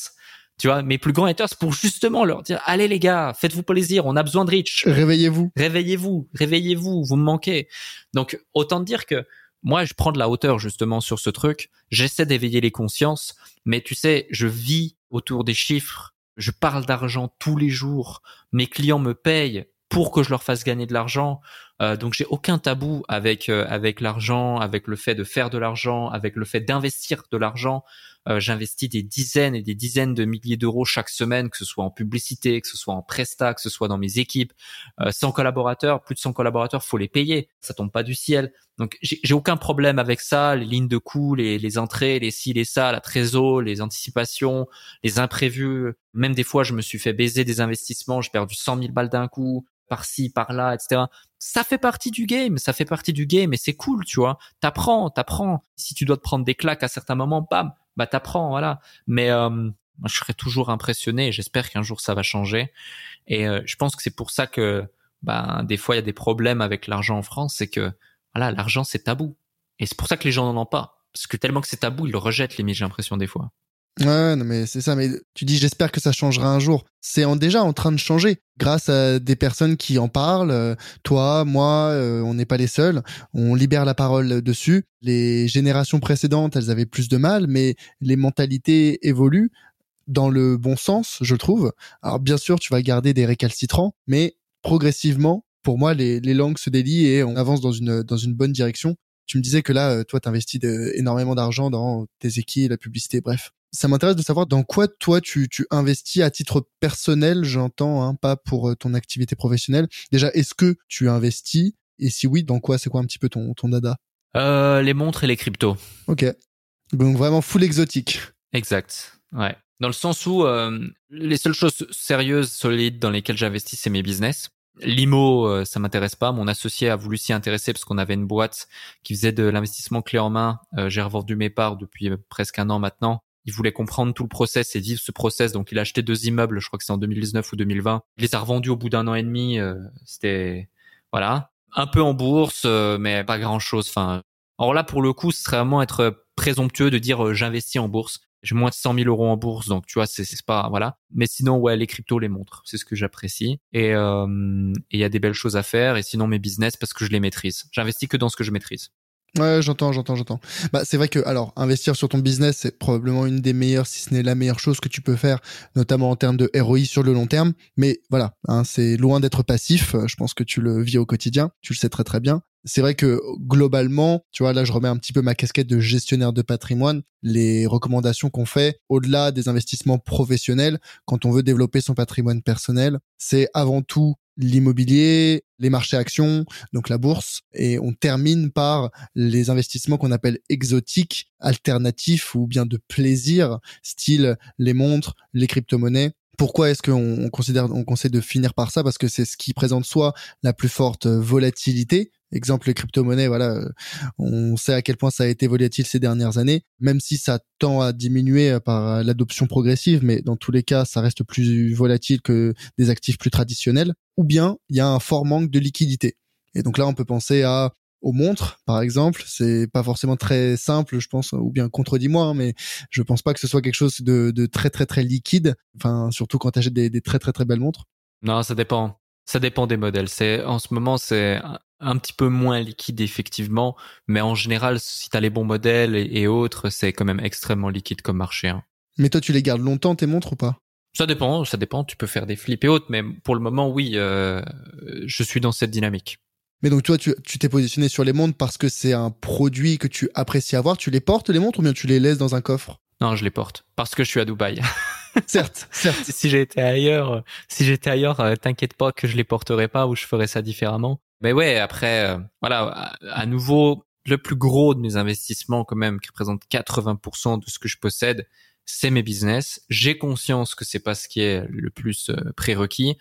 Tu vois, mes plus grands haters pour justement leur dire allez les gars, faites-vous plaisir, on a besoin de reach. Réveillez-vous. Réveillez-vous, réveillez-vous, vous me manquez. Donc autant dire que moi je prends de la hauteur justement sur ce truc, j'essaie d'éveiller les consciences, mais tu sais, je vis autour des chiffres, je parle d'argent tous les jours, mes clients me payent pour que je leur fasse gagner de l'argent. Euh, donc j'ai aucun tabou avec euh, avec l'argent, avec le fait de faire de l'argent, avec le fait d'investir de l'argent. Euh, j'investis des dizaines et des dizaines de milliers d'euros chaque semaine, que ce soit en publicité, que ce soit en presta, que ce soit dans mes équipes. 100 collaborateurs, plus de 100 collaborateurs, faut les payer. Ça tombe pas du ciel. Donc j'ai aucun problème avec ça, les lignes de coûts, les, les entrées, les ci, les ça, la trésor, les anticipations, les imprévus. Même des fois, je me suis fait baiser des investissements, j'ai perdu 100 000 balles d'un coup par-ci, par-là, etc. Ça fait partie du game, ça fait partie du game et c'est cool, tu vois. T'apprends, t'apprends. Si tu dois te prendre des claques à certains moments, bam, bah t'apprends, voilà. Mais euh, je serais toujours impressionné j'espère qu'un jour ça va changer. Et euh, je pense que c'est pour ça que bah, des fois il y a des problèmes avec l'argent en France, c'est que voilà, l'argent c'est tabou. Et c'est pour ça que les gens n'en ont pas. Parce que tellement que c'est tabou, ils le rejettent, les j'ai l'impression des fois. Ouais, non, mais c'est ça. Mais tu dis, j'espère que ça changera un jour. C'est en, déjà en train de changer grâce à des personnes qui en parlent. Euh, toi, moi, euh, on n'est pas les seuls. On libère la parole dessus. Les générations précédentes, elles avaient plus de mal, mais les mentalités évoluent dans le bon sens, je trouve. Alors, bien sûr, tu vas garder des récalcitrants, mais progressivement, pour moi, les, les langues se délient et on avance dans une, dans une bonne direction. Tu me disais que là, euh, toi, tu investis énormément d'argent dans tes équipes, la publicité, bref ça m'intéresse de savoir dans quoi toi tu, tu investis à titre personnel, j'entends, hein, pas pour euh, ton activité professionnelle. Déjà, est-ce que tu investis? Et si oui, dans quoi? C'est quoi un petit peu ton, ton dada? Euh, Les montres et les cryptos. Ok. Donc vraiment full exotique. Exact. Ouais. Dans le sens où euh, les seules choses sérieuses, solides dans lesquelles j'investis, c'est mes business. L'IMO, euh, ça m'intéresse pas. Mon associé a voulu s'y intéresser parce qu'on avait une boîte qui faisait de l'investissement clé en main. Euh, j'ai revendu mes parts depuis presque un an maintenant il voulait comprendre tout le process et vivre ce process. Donc, il a acheté deux immeubles, je crois que c'est en 2019 ou 2020. Il les a revendus au bout d'un an et demi. Euh, c'était, voilà, un peu en bourse, euh, mais pas grand chose. Enfin, alors là, pour le coup, ce serait vraiment être présomptueux de dire euh, j'investis en bourse. J'ai moins de 100 000 euros en bourse, donc tu vois, c'est pas voilà. Mais sinon, ouais, les cryptos, les montres, c'est ce que j'apprécie. Et il y a des belles choses à faire. Et sinon, mes business, parce que je les maîtrise. J'investis que dans ce que je maîtrise. Ouais, j'entends, j'entends, j'entends. Bah, c'est vrai que, alors, investir sur ton business, c'est probablement une des meilleures, si ce n'est la meilleure chose que tu peux faire, notamment en termes de ROI sur le long terme. Mais voilà, hein, c'est loin d'être passif. Je pense que tu le vis au quotidien. Tu le sais très très bien. C'est vrai que globalement, tu vois, là, je remets un petit peu ma casquette de gestionnaire de patrimoine. Les recommandations qu'on fait, au-delà des investissements professionnels, quand on veut développer son patrimoine personnel, c'est avant tout l'immobilier, les marchés actions, donc la bourse, et on termine par les investissements qu'on appelle exotiques, alternatifs ou bien de plaisir, style les montres, les crypto-monnaies. Pourquoi est-ce qu'on considère, on conseille de finir par ça? Parce que c'est ce qui présente soit la plus forte volatilité, Exemple, les crypto-monnaies, voilà, euh, on sait à quel point ça a été volatile ces dernières années, même si ça tend à diminuer euh, par l'adoption progressive, mais dans tous les cas, ça reste plus volatile que des actifs plus traditionnels. Ou bien, il y a un fort manque de liquidité. Et donc là, on peut penser à aux montres, par exemple. C'est pas forcément très simple, je pense, ou bien contredis-moi, hein, mais je pense pas que ce soit quelque chose de, de très très très liquide. Enfin, surtout quand tu achètes des, des très très très belles montres. Non, ça dépend. Ça dépend des modèles. C'est en ce moment c'est un petit peu moins liquide effectivement, mais en général, si tu as les bons modèles et, autres, c'est quand même extrêmement liquide comme marché. Hein. Mais toi, tu les gardes longtemps tes montres ou pas? Ça dépend, ça dépend. Tu peux faire des flips et autres, mais pour le moment, oui, euh, je suis dans cette dynamique. Mais donc toi, tu t'es positionné sur les montres parce que c'est un produit que tu apprécies avoir. Tu les portes les montres ou bien tu les laisses dans un coffre? Non, je les porte parce que je suis à Dubaï. certes, certes. Si j'étais ailleurs, si j'étais ailleurs, euh, t'inquiète pas que je les porterais pas ou je ferais ça différemment. Mais ouais, après, euh, voilà, à, nouveau, le plus gros de mes investissements quand même, qui représente 80% de ce que je possède, c'est mes business. J'ai conscience que c'est pas ce qui est le plus euh, prérequis.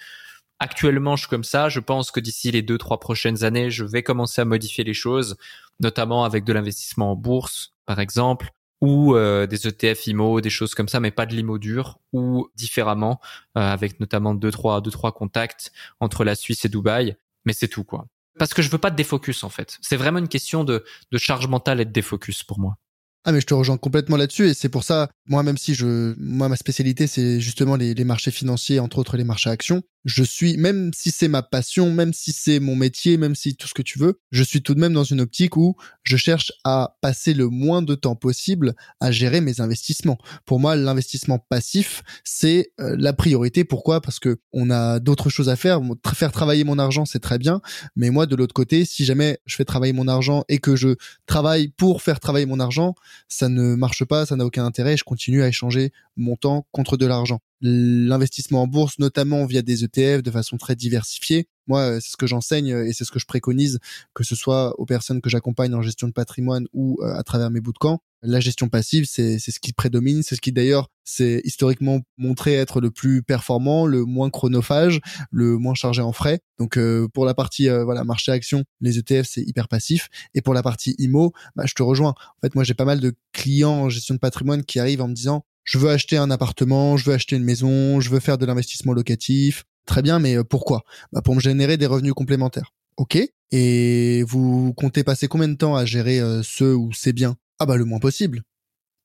Actuellement, je suis comme ça. Je pense que d'ici les deux, trois prochaines années, je vais commencer à modifier les choses, notamment avec de l'investissement en bourse, par exemple, ou euh, des ETF IMO, des choses comme ça, mais pas de l'IMO dur, ou différemment, avec notamment deux, trois, deux, trois contacts entre la Suisse et Dubaï mais c'est tout quoi. Parce que je veux pas de défocus en fait. C'est vraiment une question de, charge mentale et de défocus pour moi. Ah mais je te rejoins complètement là-dessus et c'est pour ça, moi même si je, moi ma spécialité c'est justement les, les, marchés financiers, entre autres les marchés actions, je suis, même si c'est ma passion, même si c'est mon métier, même si tout ce que tu veux, je suis tout de même dans une optique où je cherche à passer le moins de temps possible à gérer mes investissements. Pour moi, l'investissement passif, c'est euh, la priorité. Pourquoi? Parce que on a d'autres choses à faire. Faire travailler mon argent, c'est très bien, mais moi, de l'autre côté, si jamais je fais travailler mon argent et que je travaille pour faire travailler mon argent, ça ne marche pas, ça n'a aucun intérêt. Je continue à échanger mon temps contre de l'argent l'investissement en bourse, notamment via des ETF de façon très diversifiée. Moi, euh, c'est ce que j'enseigne euh, et c'est ce que je préconise, que ce soit aux personnes que j'accompagne en gestion de patrimoine ou euh, à travers mes bootcamps. La gestion passive, c'est ce qui prédomine, c'est ce qui d'ailleurs s'est historiquement montré être le plus performant, le moins chronophage, le moins chargé en frais. Donc pour la partie voilà marché action, les ETF c'est hyper passif et pour la partie IMO, bah, je te rejoins. En fait, moi j'ai pas mal de clients en gestion de patrimoine qui arrivent en me disant je veux acheter un appartement, je veux acheter une maison, je veux faire de l'investissement locatif. Très bien, mais euh, pourquoi? Bah Pour me générer des revenus complémentaires. Ok? Et vous comptez passer combien de temps à gérer euh, ceux ou ces biens? Ah bah le moins possible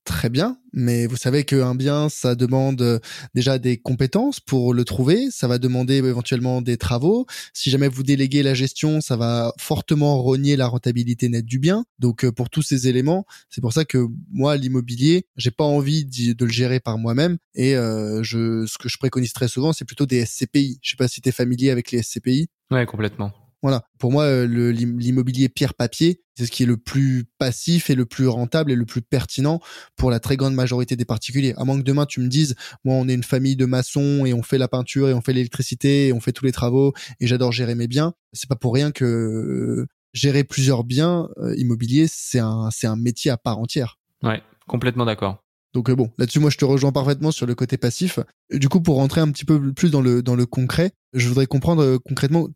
très bien, mais vous savez qu'un bien, ça demande euh, déjà des compétences pour le trouver, ça va demander éventuellement des travaux. Si jamais vous déléguez la gestion, ça va fortement rogner la rentabilité nette du bien. Donc euh, pour tous ces éléments, c'est pour ça que moi, l'immobilier, j'ai pas envie de le gérer par moi-même et euh, je, ce que je préconise très souvent, c'est plutôt des SCPI. Je sais pas si tu es familier avec les SCPI. Ouais, complètement. Voilà. Pour moi, euh, l'immobilier pierre-papier, c'est ce qui est le plus passif et le plus rentable et le plus pertinent pour la très grande majorité des particuliers. À moins que demain tu me dises, moi on est une famille de maçons et on fait la peinture et on fait l'électricité et on fait tous les travaux et j'adore gérer mes biens. C'est pas pour rien que euh, gérer plusieurs biens euh, immobiliers, c'est un, c'est un métier à part entière. Ouais, complètement d'accord. Donc bon, là-dessus moi je te rejoins parfaitement sur le côté passif. Du coup pour rentrer un petit peu plus dans le dans le concret, je voudrais comprendre concrètement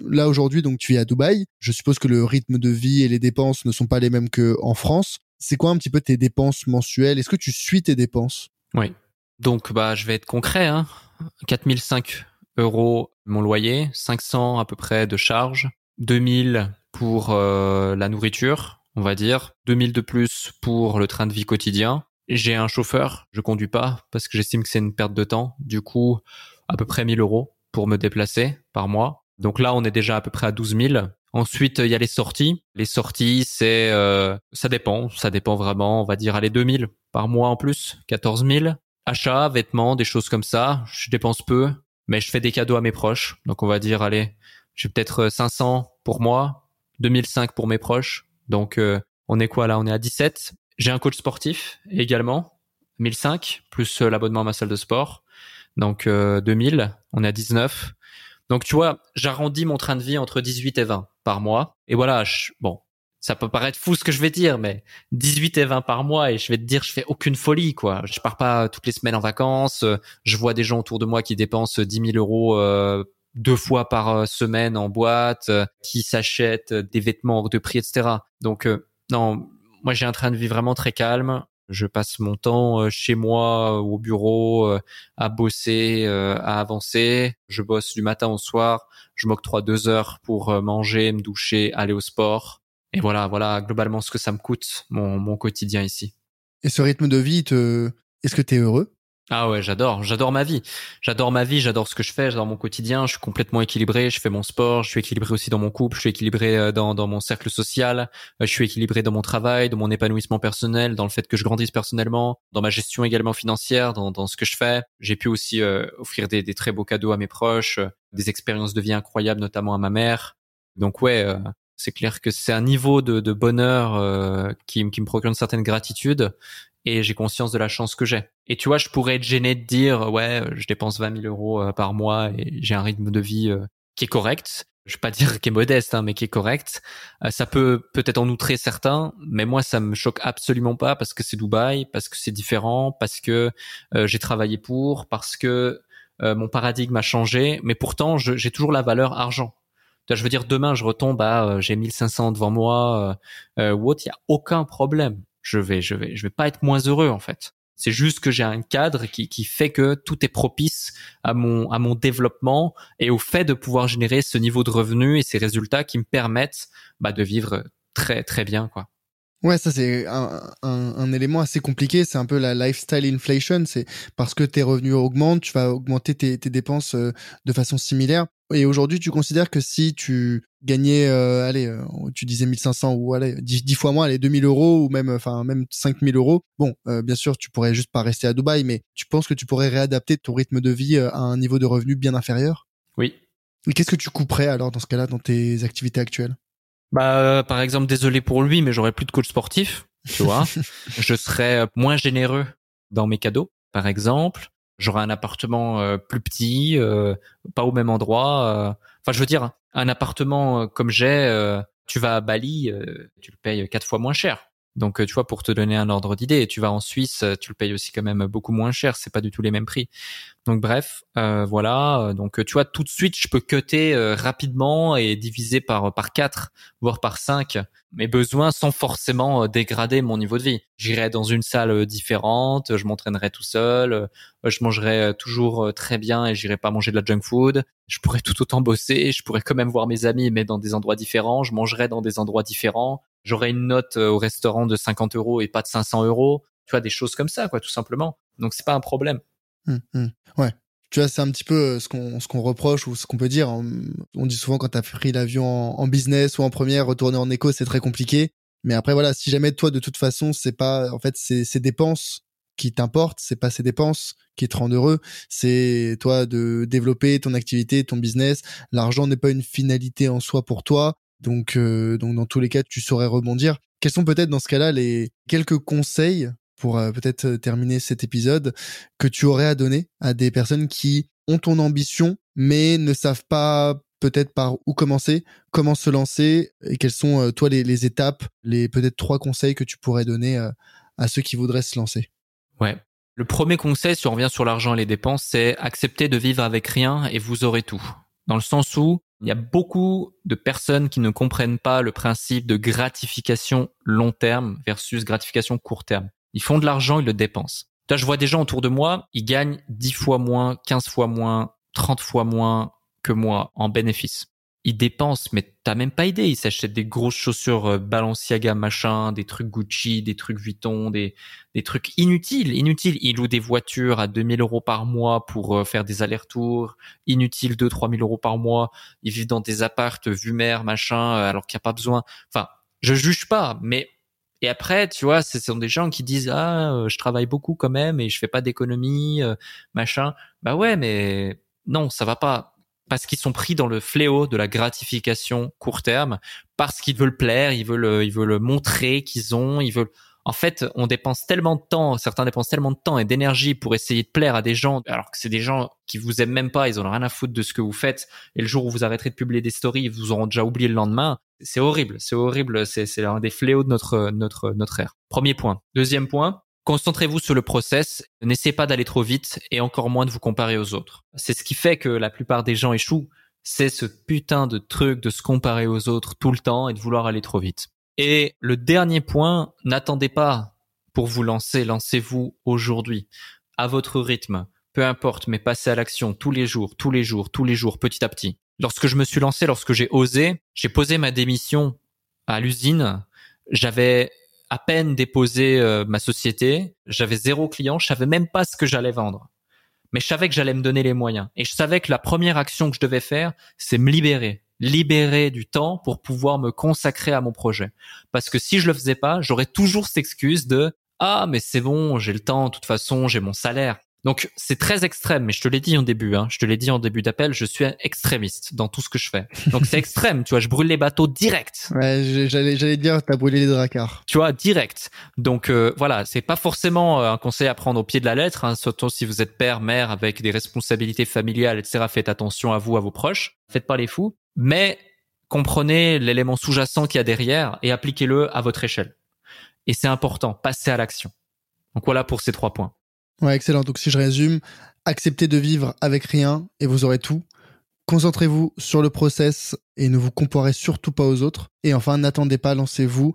Là aujourd'hui, donc tu es à Dubaï. Je suppose que le rythme de vie et les dépenses ne sont pas les mêmes qu'en France. C'est quoi un petit peu tes dépenses mensuelles? Est-ce que tu suis tes dépenses? Oui. Donc bah je vais être concret. Hein. 4005 euros mon loyer, 500 à peu près de charges, 2000 pour euh, la nourriture, on va dire, 2000 de plus pour le train de vie quotidien. J'ai un chauffeur, je conduis pas parce que j'estime que c'est une perte de temps. Du coup, à peu près 1000 euros pour me déplacer par mois. Donc là, on est déjà à peu près à 12 000. Ensuite, il y a les sorties. Les sorties, c'est euh, ça dépend, ça dépend vraiment. On va dire allez 2000 par mois en plus, 14 000. Achats, vêtements, des choses comme ça. Je dépense peu, mais je fais des cadeaux à mes proches. Donc on va dire allez, j'ai peut-être 500 pour moi, 2005 pour mes proches. Donc euh, on est quoi là? On est à 17. J'ai un coach sportif également, 1005 plus euh, l'abonnement à ma salle de sport. Donc 2000, on est à 19. Donc tu vois, j'arrondis mon train de vie entre 18 et 20 par mois. Et voilà, bon, ça peut paraître fou ce que je vais dire, mais 18 et 20 par mois et je vais te dire, je fais aucune folie, quoi. Je pars pas toutes les semaines en vacances. Je vois des gens autour de moi qui dépensent 10 000 euros euh, deux fois par euh, semaine en boîte, euh, qui s'achètent des vêtements hors de prix, etc. Donc non, moi j'ai un train de vie vraiment très calme. Je passe mon temps euh, chez moi, euh, au bureau, euh, à bosser, à avancer. Je bosse du matin au soir. Je m'octroie deux heures pour manger, me doucher, aller au sport. Et voilà, voilà globalement ce que ça me coûte, mon, mon quotidien ici. Et ce rythme de vie, te... est-ce que tu es heureux? Ah ouais, j'adore, j'adore ma vie. J'adore ma vie, j'adore ce que je fais, j'adore mon quotidien, je suis complètement équilibré, je fais mon sport, je suis équilibré aussi dans mon couple, je suis équilibré euh, dans, dans mon cercle social, euh, je suis équilibré dans mon travail, dans mon épanouissement personnel, dans le fait que je grandisse personnellement, dans ma gestion également financière, dans, dans ce que je fais. J'ai pu aussi euh, offrir des, très beaux cadeaux à mes proches, des expériences de vie incroyables, notamment à ma mère. Donc ouais, c'est clair que c'est un niveau de, de bonheur qui, qui me procure une certaine gratitude et j'ai conscience de la chance que j'ai. Et tu vois, je pourrais être gêné de dire, ouais, je dépense 20 000 euros euh, par mois et j'ai un rythme de vie euh, qui est correct. Je vais pas dire qui est modeste, hein, mais qui est correct. Euh, ça peut peut-être en outrer certains, mais moi, ça me choque absolument pas parce que c'est Dubaï, parce que c'est différent, parce que j'ai travaillé pour, parce que mon paradigme a changé. Mais pourtant, j'ai toujours la valeur argent. Je veux dire, demain, je retombe à j'ai 1500 devant moi ou autre, il y a aucun problème je vais, je vais, je vais pas être moins heureux en fait. C'est juste que j'ai un cadre qui, qui fait que tout est propice à mon, à mon développement et au fait de pouvoir générer ce niveau de revenu et ces résultats qui me permettent bah, de vivre très très bien quoi. Ouais, ça c'est un, un, élément assez compliqué. C'est un peu la lifestyle inflation. C'est parce que tes revenus augmentent, tu vas augmenter tes, tes dépenses euh, de façon similaire. Et aujourd'hui, tu considères que si tu gagnais, euh, allez, euh, tu disais 1500 ou allez, 10, fois moins, allez, 2000 euros ou même, enfin, même 5000 euros. Bon, bien sûr, tu pourrais juste pas rester à Dubaï, mais tu penses que tu pourrais réadapter ton rythme de vie à un niveau de revenu bien inférieur? Oui. Et qu'est-ce que tu couperais alors dans ce cas-là dans tes activités actuelles? Bah, euh, par exemple, désolé pour lui, mais j'aurais plus de coach sportif, tu vois. je serais euh, moins généreux dans mes cadeaux, par exemple. J'aurais un appartement euh, plus petit, pas au même endroit. Enfin, je veux dire, un appartement comme j'ai, tu vas à Bali, tu le payes quatre fois moins cher. Donc, tu vois, pour te donner un ordre d'idée, tu vas en Suisse, tu le payes aussi quand même beaucoup moins cher. C'est pas du tout les mêmes prix. Donc bref, euh, voilà. Donc tu vois, tout de suite, je peux cutter euh, rapidement et diviser par par quatre, voire par cinq mes besoins sans forcément euh, dégrader mon niveau de vie. J'irai dans une salle différente, je m'entraînerai tout seul, je mangerai toujours très bien et j'irai pas manger de la junk food. Je pourrais tout autant bosser, je pourrais quand même voir mes amis mais dans des endroits différents, je mangerai dans des endroits différents. J'aurai une note au restaurant de 50 euros et pas de 500 euros. Tu vois, des choses comme ça, quoi, tout simplement. Donc c'est pas un problème. Mmh. Ouais. Tu vois, c'est un petit peu euh, ce qu'on ce qu'on reproche ou ce qu'on peut dire. On dit souvent quand t'as pris l'avion en, business ou en première, retourner en éco, c'est très compliqué. Mais après, voilà, si jamais toi, de toute façon, c'est pas, en fait, c'est ces dépenses qui t'importent, c'est pas ces dépenses qui te rendent heureux, c'est toi de développer ton activité, ton business. L'argent n'est pas une finalité en soi pour toi. Donc, euh, donc dans tous les cas, tu saurais rebondir. Quels sont peut-être dans ce cas-là les quelques conseils pour euh, peut-être euh, terminer cet épisode, que tu aurais à donner à des personnes qui ont ton ambition, mais ne savent pas peut-être par où commencer, comment se lancer, et quelles sont, euh, toi, les, les, étapes, les peut-être trois conseils que tu pourrais donner à ceux qui voudraient se lancer? Ouais. Le premier conseil, si on revient sur l'argent et les dépenses, c'est accepter de vivre avec rien et vous aurez tout. Dans le sens où il y a beaucoup de personnes qui ne comprennent pas le principe de gratification long terme versus gratification court terme. Ils font de l'argent, ils le dépensent. Là, je vois des gens autour de moi, ils gagnent 10 fois moins, 15 fois moins, 30 fois moins que moi en bénéfice. Ils dépensent, mais t'as même pas idée. Ils s'achètent des grosses chaussures euh, Balenciaga machin, des trucs Gucci, des trucs Vuitton, des, des trucs inutiles, inutiles. Ils louent des voitures à 2000 euros par mois pour euh, faire des allers-retours. Inutiles 2 3000 euros par mois. Ils vivent dans des appartes vue mer machin, euh, alors qu'il n'y a pas besoin. Enfin, je juge pas, mais et après, tu vois, ce sont des gens qui disent ah, je travaille beaucoup quand même et je fais pas d'économie, machin. Bah ouais, mais non, ça va pas parce qu'ils sont pris dans le fléau de la gratification court terme, parce qu'ils veulent plaire, ils veulent, euh, ils veulent montrer qu'ils ont, ils veulent. En fait, on dépense tellement de temps, certains dépensent tellement de temps et d'énergie pour essayer de plaire à des gens, alors que c'est des gens qui vous aiment même pas, ils ont rien à foutre de ce que vous faites. Et le jour où vous arrêterez de publier des stories, ils vous auront déjà oublié le lendemain. C'est horrible, c'est horrible, c'est c'est un des fléaux de notre notre notre ère. Premier point. Deuxième point, Concentrez-vous sur le process, n'essayez pas d'aller trop vite et encore moins de vous comparer aux autres. C'est ce qui fait que la plupart des gens échouent, c'est ce putain de truc de se comparer aux autres tout le temps et de vouloir aller trop vite. Et le dernier point, n'attendez pas pour vous lancer, lancez-vous aujourd'hui, à votre rythme, peu importe, mais passez à l'action tous les jours, tous les jours, tous les jours, petit à petit lorsque je me suis lancé, lorsque j'ai osé, j'ai posé ma démission à l'usine. J'avais à peine déposé euh, ma société, j'avais zéro client, je savais même pas ce que j'allais vendre. Mais je savais que j'allais me donner les moyens. Et je savais que la première action que je devais faire, c'est me libérer. Libérer du temps pour pouvoir me consacrer à mon projet. Parce que si je le faisais pas, j'aurais toujours cette excuse de ah mais c'est bon, j'ai le temps, de toute façon, j'ai mon salaire. Donc c'est très extrême, mais je te l'ai dit en début, hein, je te l'ai dit en début d'appel, je suis extrémiste dans tout ce que je fais. Donc c'est extrême, tu vois, je brûle les bateaux direct. Ouais, j'allais j'allais dire, t'as brûlé les dracars. Tu vois, direct. Donc euh, voilà, c'est pas forcément euh, un conseil à prendre au pied de la lettre, hein, surtout si vous êtes père, mère avec des responsabilités familiales, etc. Faites attention à vous, à vos proches, faites pas les fous, mais comprenez l'élément sous-jacent qu'il y a derrière et appliquez-le à votre échelle. Et c'est important, passez à l'action. Donc voilà pour ces trois points. Ouais, excellent. Donc si je résume, acceptez de vivre avec rien et vous aurez tout. Concentrez-vous sur le process et ne vous comparez surtout pas aux autres. Et enfin, n'attendez pas, lancez-vous,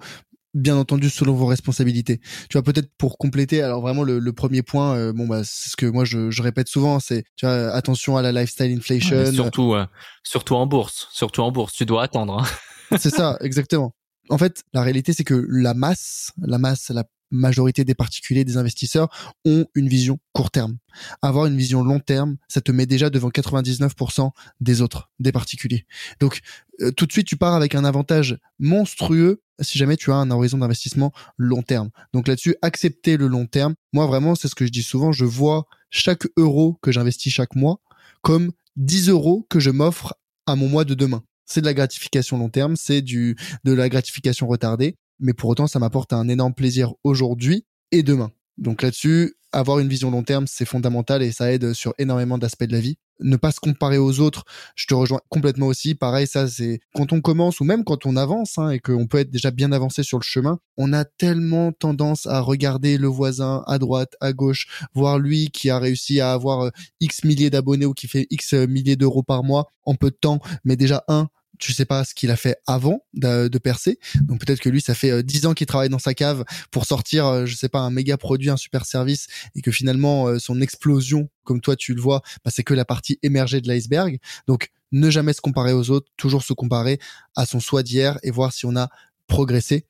bien entendu selon vos responsabilités. Tu vois, peut-être pour compléter, alors vraiment le, premier point, euh, bon bah c'est ce que moi je, je répète souvent, c'est tu vois attention à la lifestyle inflation. surtout, surtout en bourse, surtout en bourse, tu dois attendre. Hein. c'est ça, exactement. En fait, la réalité, c'est que la masse, la masse, la majorité des particuliers, des investisseurs ont une vision court terme. Avoir une vision long terme, ça te met déjà devant 99% des autres, des particuliers. Donc euh, tout de suite, tu pars avec un avantage monstrueux si jamais tu as un horizon d'investissement long terme. Donc là-dessus, accepter le long terme. Moi vraiment, c'est ce que je dis souvent, je vois chaque euro que j'investis chaque mois comme 10 euros que je m'offre à mon mois de demain c'est de la gratification long terme, c'est du de la gratification retardée mais pour autant, ça m'apporte un énorme plaisir aujourd'hui et demain. Donc là-dessus, avoir une vision long terme, c'est fondamental et ça aide sur énormément d'aspects de la vie. Ne pas se comparer aux autres, je te rejoins complètement aussi. Pareil, ça c'est quand on commence ou même quand on avance hein, et qu'on peut être déjà bien avancé sur le chemin, on a tellement tendance à regarder le voisin à droite, à gauche, voir lui qui a réussi à avoir euh, X milliers d'abonnés ou qui fait X milliers d'euros par mois en peu de temps, mais déjà un, tu sais pas ce qu'il a fait avant de, percer. Donc peut-être que lui, ça fait euh, dix ans qu'il travaille dans sa cave pour sortir, euh, je sais pas, un méga produit, un super service, et que finalement euh, son explosion, comme toi tu le vois, bah, c'est que la partie émergée de l'iceberg. Donc ne jamais se comparer aux autres, toujours se comparer à son soi d'hier et voir si on a progressé.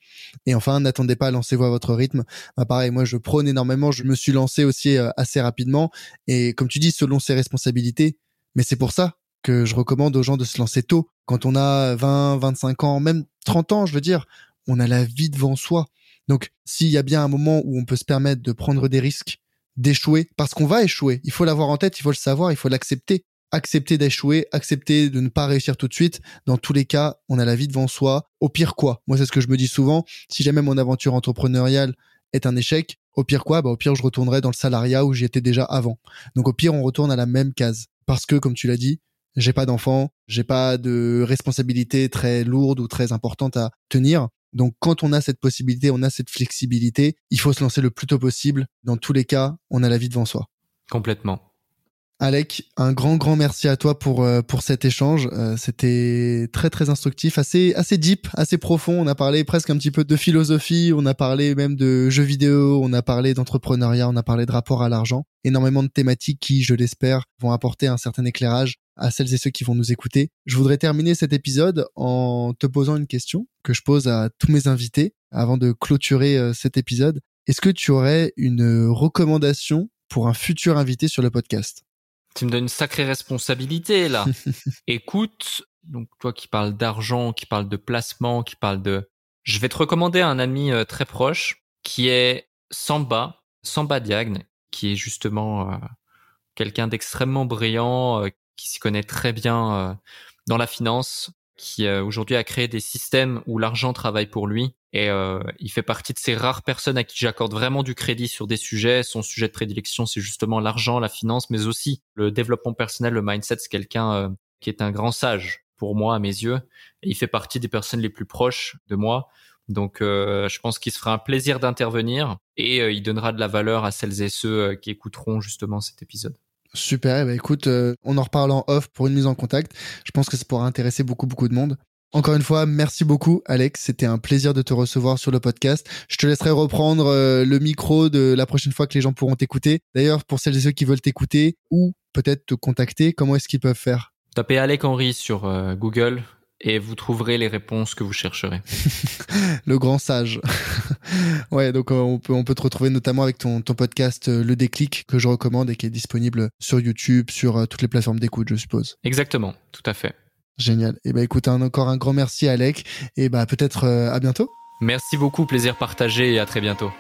Et enfin, n'attendez pas, lancez-vous à votre rythme. Bah, pareil, moi je prône énormément, je me suis lancé aussi assez rapidement. Et comme tu dis, selon ses responsabilités, mais c'est pour ça que je recommande aux gens de se lancer tôt. Quand on a 20, 25 ans, même 30 ans, je veux dire, on a la vie devant soi. Donc, s'il y a bien un moment où on peut se permettre de prendre des risques, d'échouer, parce qu'on va échouer, il faut l'avoir en tête, il faut le savoir, il faut l'accepter. Accepter d'échouer, accepter de ne pas réussir tout de suite. Dans tous les cas, on a la vie devant soi. Au pire quoi? Moi, c'est ce que je me dis souvent. Si jamais mon aventure entrepreneuriale est un échec, au pire quoi? Bah au pire, je retournerai dans le salariat où j'y étais déjà avant. Donc au pire, on retourne à la même case. Parce que, comme tu l'as dit, j'ai pas d'enfant, j'ai pas de responsabilité très lourde ou très importante à tenir. Donc quand on a cette possibilité, on a cette flexibilité, il faut se lancer le plus tôt possible. Dans tous les cas, on a la vie devant soi. Complètement. Alec, un grand grand merci à toi pour euh, pour cet échange. Euh, c'était très très instructif, assez assez deep, assez profond. On a parlé presque un petit peu de philosophie, on a parlé même de jeux vidéo, on a parlé d'entrepreneuriat, on a parlé de rapport à l'argent. Énormément de thématiques qui, je l'espère, vont apporter un certain éclairage à celles et ceux qui vont nous écouter. Je voudrais terminer cet épisode en te posant une question que je pose à tous mes invités avant de clôturer euh, cet épisode. Est-ce que tu aurais une recommandation pour un futur invité sur le podcast? Tu me donnes une sacrée responsabilité là. Écoute, donc toi qui parles d'argent, qui parles de placement, qui parles de... Je vais te recommander un ami euh, très proche qui est Samba, Samba Diagne, qui est justement euh, quelqu'un d'extrêmement brillant, euh, qui s'y connaît très bien dans la finance, qui aujourd'hui a créé des systèmes où l'argent travaille pour lui et euh, il fait partie de ces rares personnes à qui j'accorde vraiment du crédit sur des sujets. Son sujet de prédilection, c'est justement l'argent, la finance, mais aussi le développement personnel, le mindset. C'est quelqu'un euh, qui est un grand sage pour moi, à mes yeux. Et il fait partie des personnes les plus proches de moi. Donc, euh, je pense qu'il se fera un plaisir d'intervenir et il donnera de la valeur à celles et ceux qui écouteront justement cet épisode. Super, bah écoute, on en reparle en off pour une mise en contact. Je pense que ça pourra intéresser beaucoup, beaucoup de monde. Encore une fois, merci beaucoup Alex, c'était un plaisir de te recevoir sur le podcast. Je te laisserai reprendre euh, le micro de la prochaine fois que les gens pourront t'écouter. D'ailleurs, pour celles et ceux qui veulent t'écouter ou peut-être te contacter, comment est-ce qu'ils peuvent faire? Tapez Alec Henry sur euh, Google et vous trouverez les réponses que vous chercherez. le grand sage. ouais, donc euh, on peut on peut te retrouver notamment avec ton ton podcast Le Déclic que je recommande et qui est disponible sur YouTube, sur toutes les plateformes d'écoute, je suppose. Exactement, tout à fait. Génial. Et eh ben écoute, encore un grand merci Alec et bah peut-être euh, à bientôt. Merci beaucoup, plaisir partagé et à très bientôt.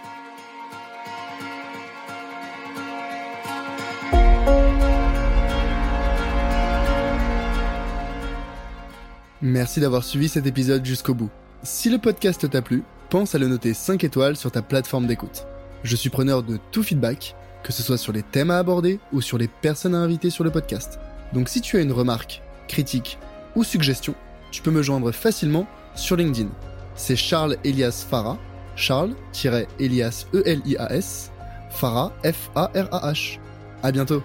Merci d'avoir suivi cet épisode jusqu'au bout. Si le podcast t'a plu, pense à le noter 5 étoiles sur ta plateforme d'écoute. Je suis preneur de tout feedback, que ce soit sur les thèmes à aborder ou sur les personnes à inviter sur le podcast. Donc si tu as une remarque, critique ou suggestions, tu peux me joindre facilement sur LinkedIn. C'est Charles Elias Farah, Charles-Elias E-L-I-A-S, Farah F-A-R-A-H. À bientôt!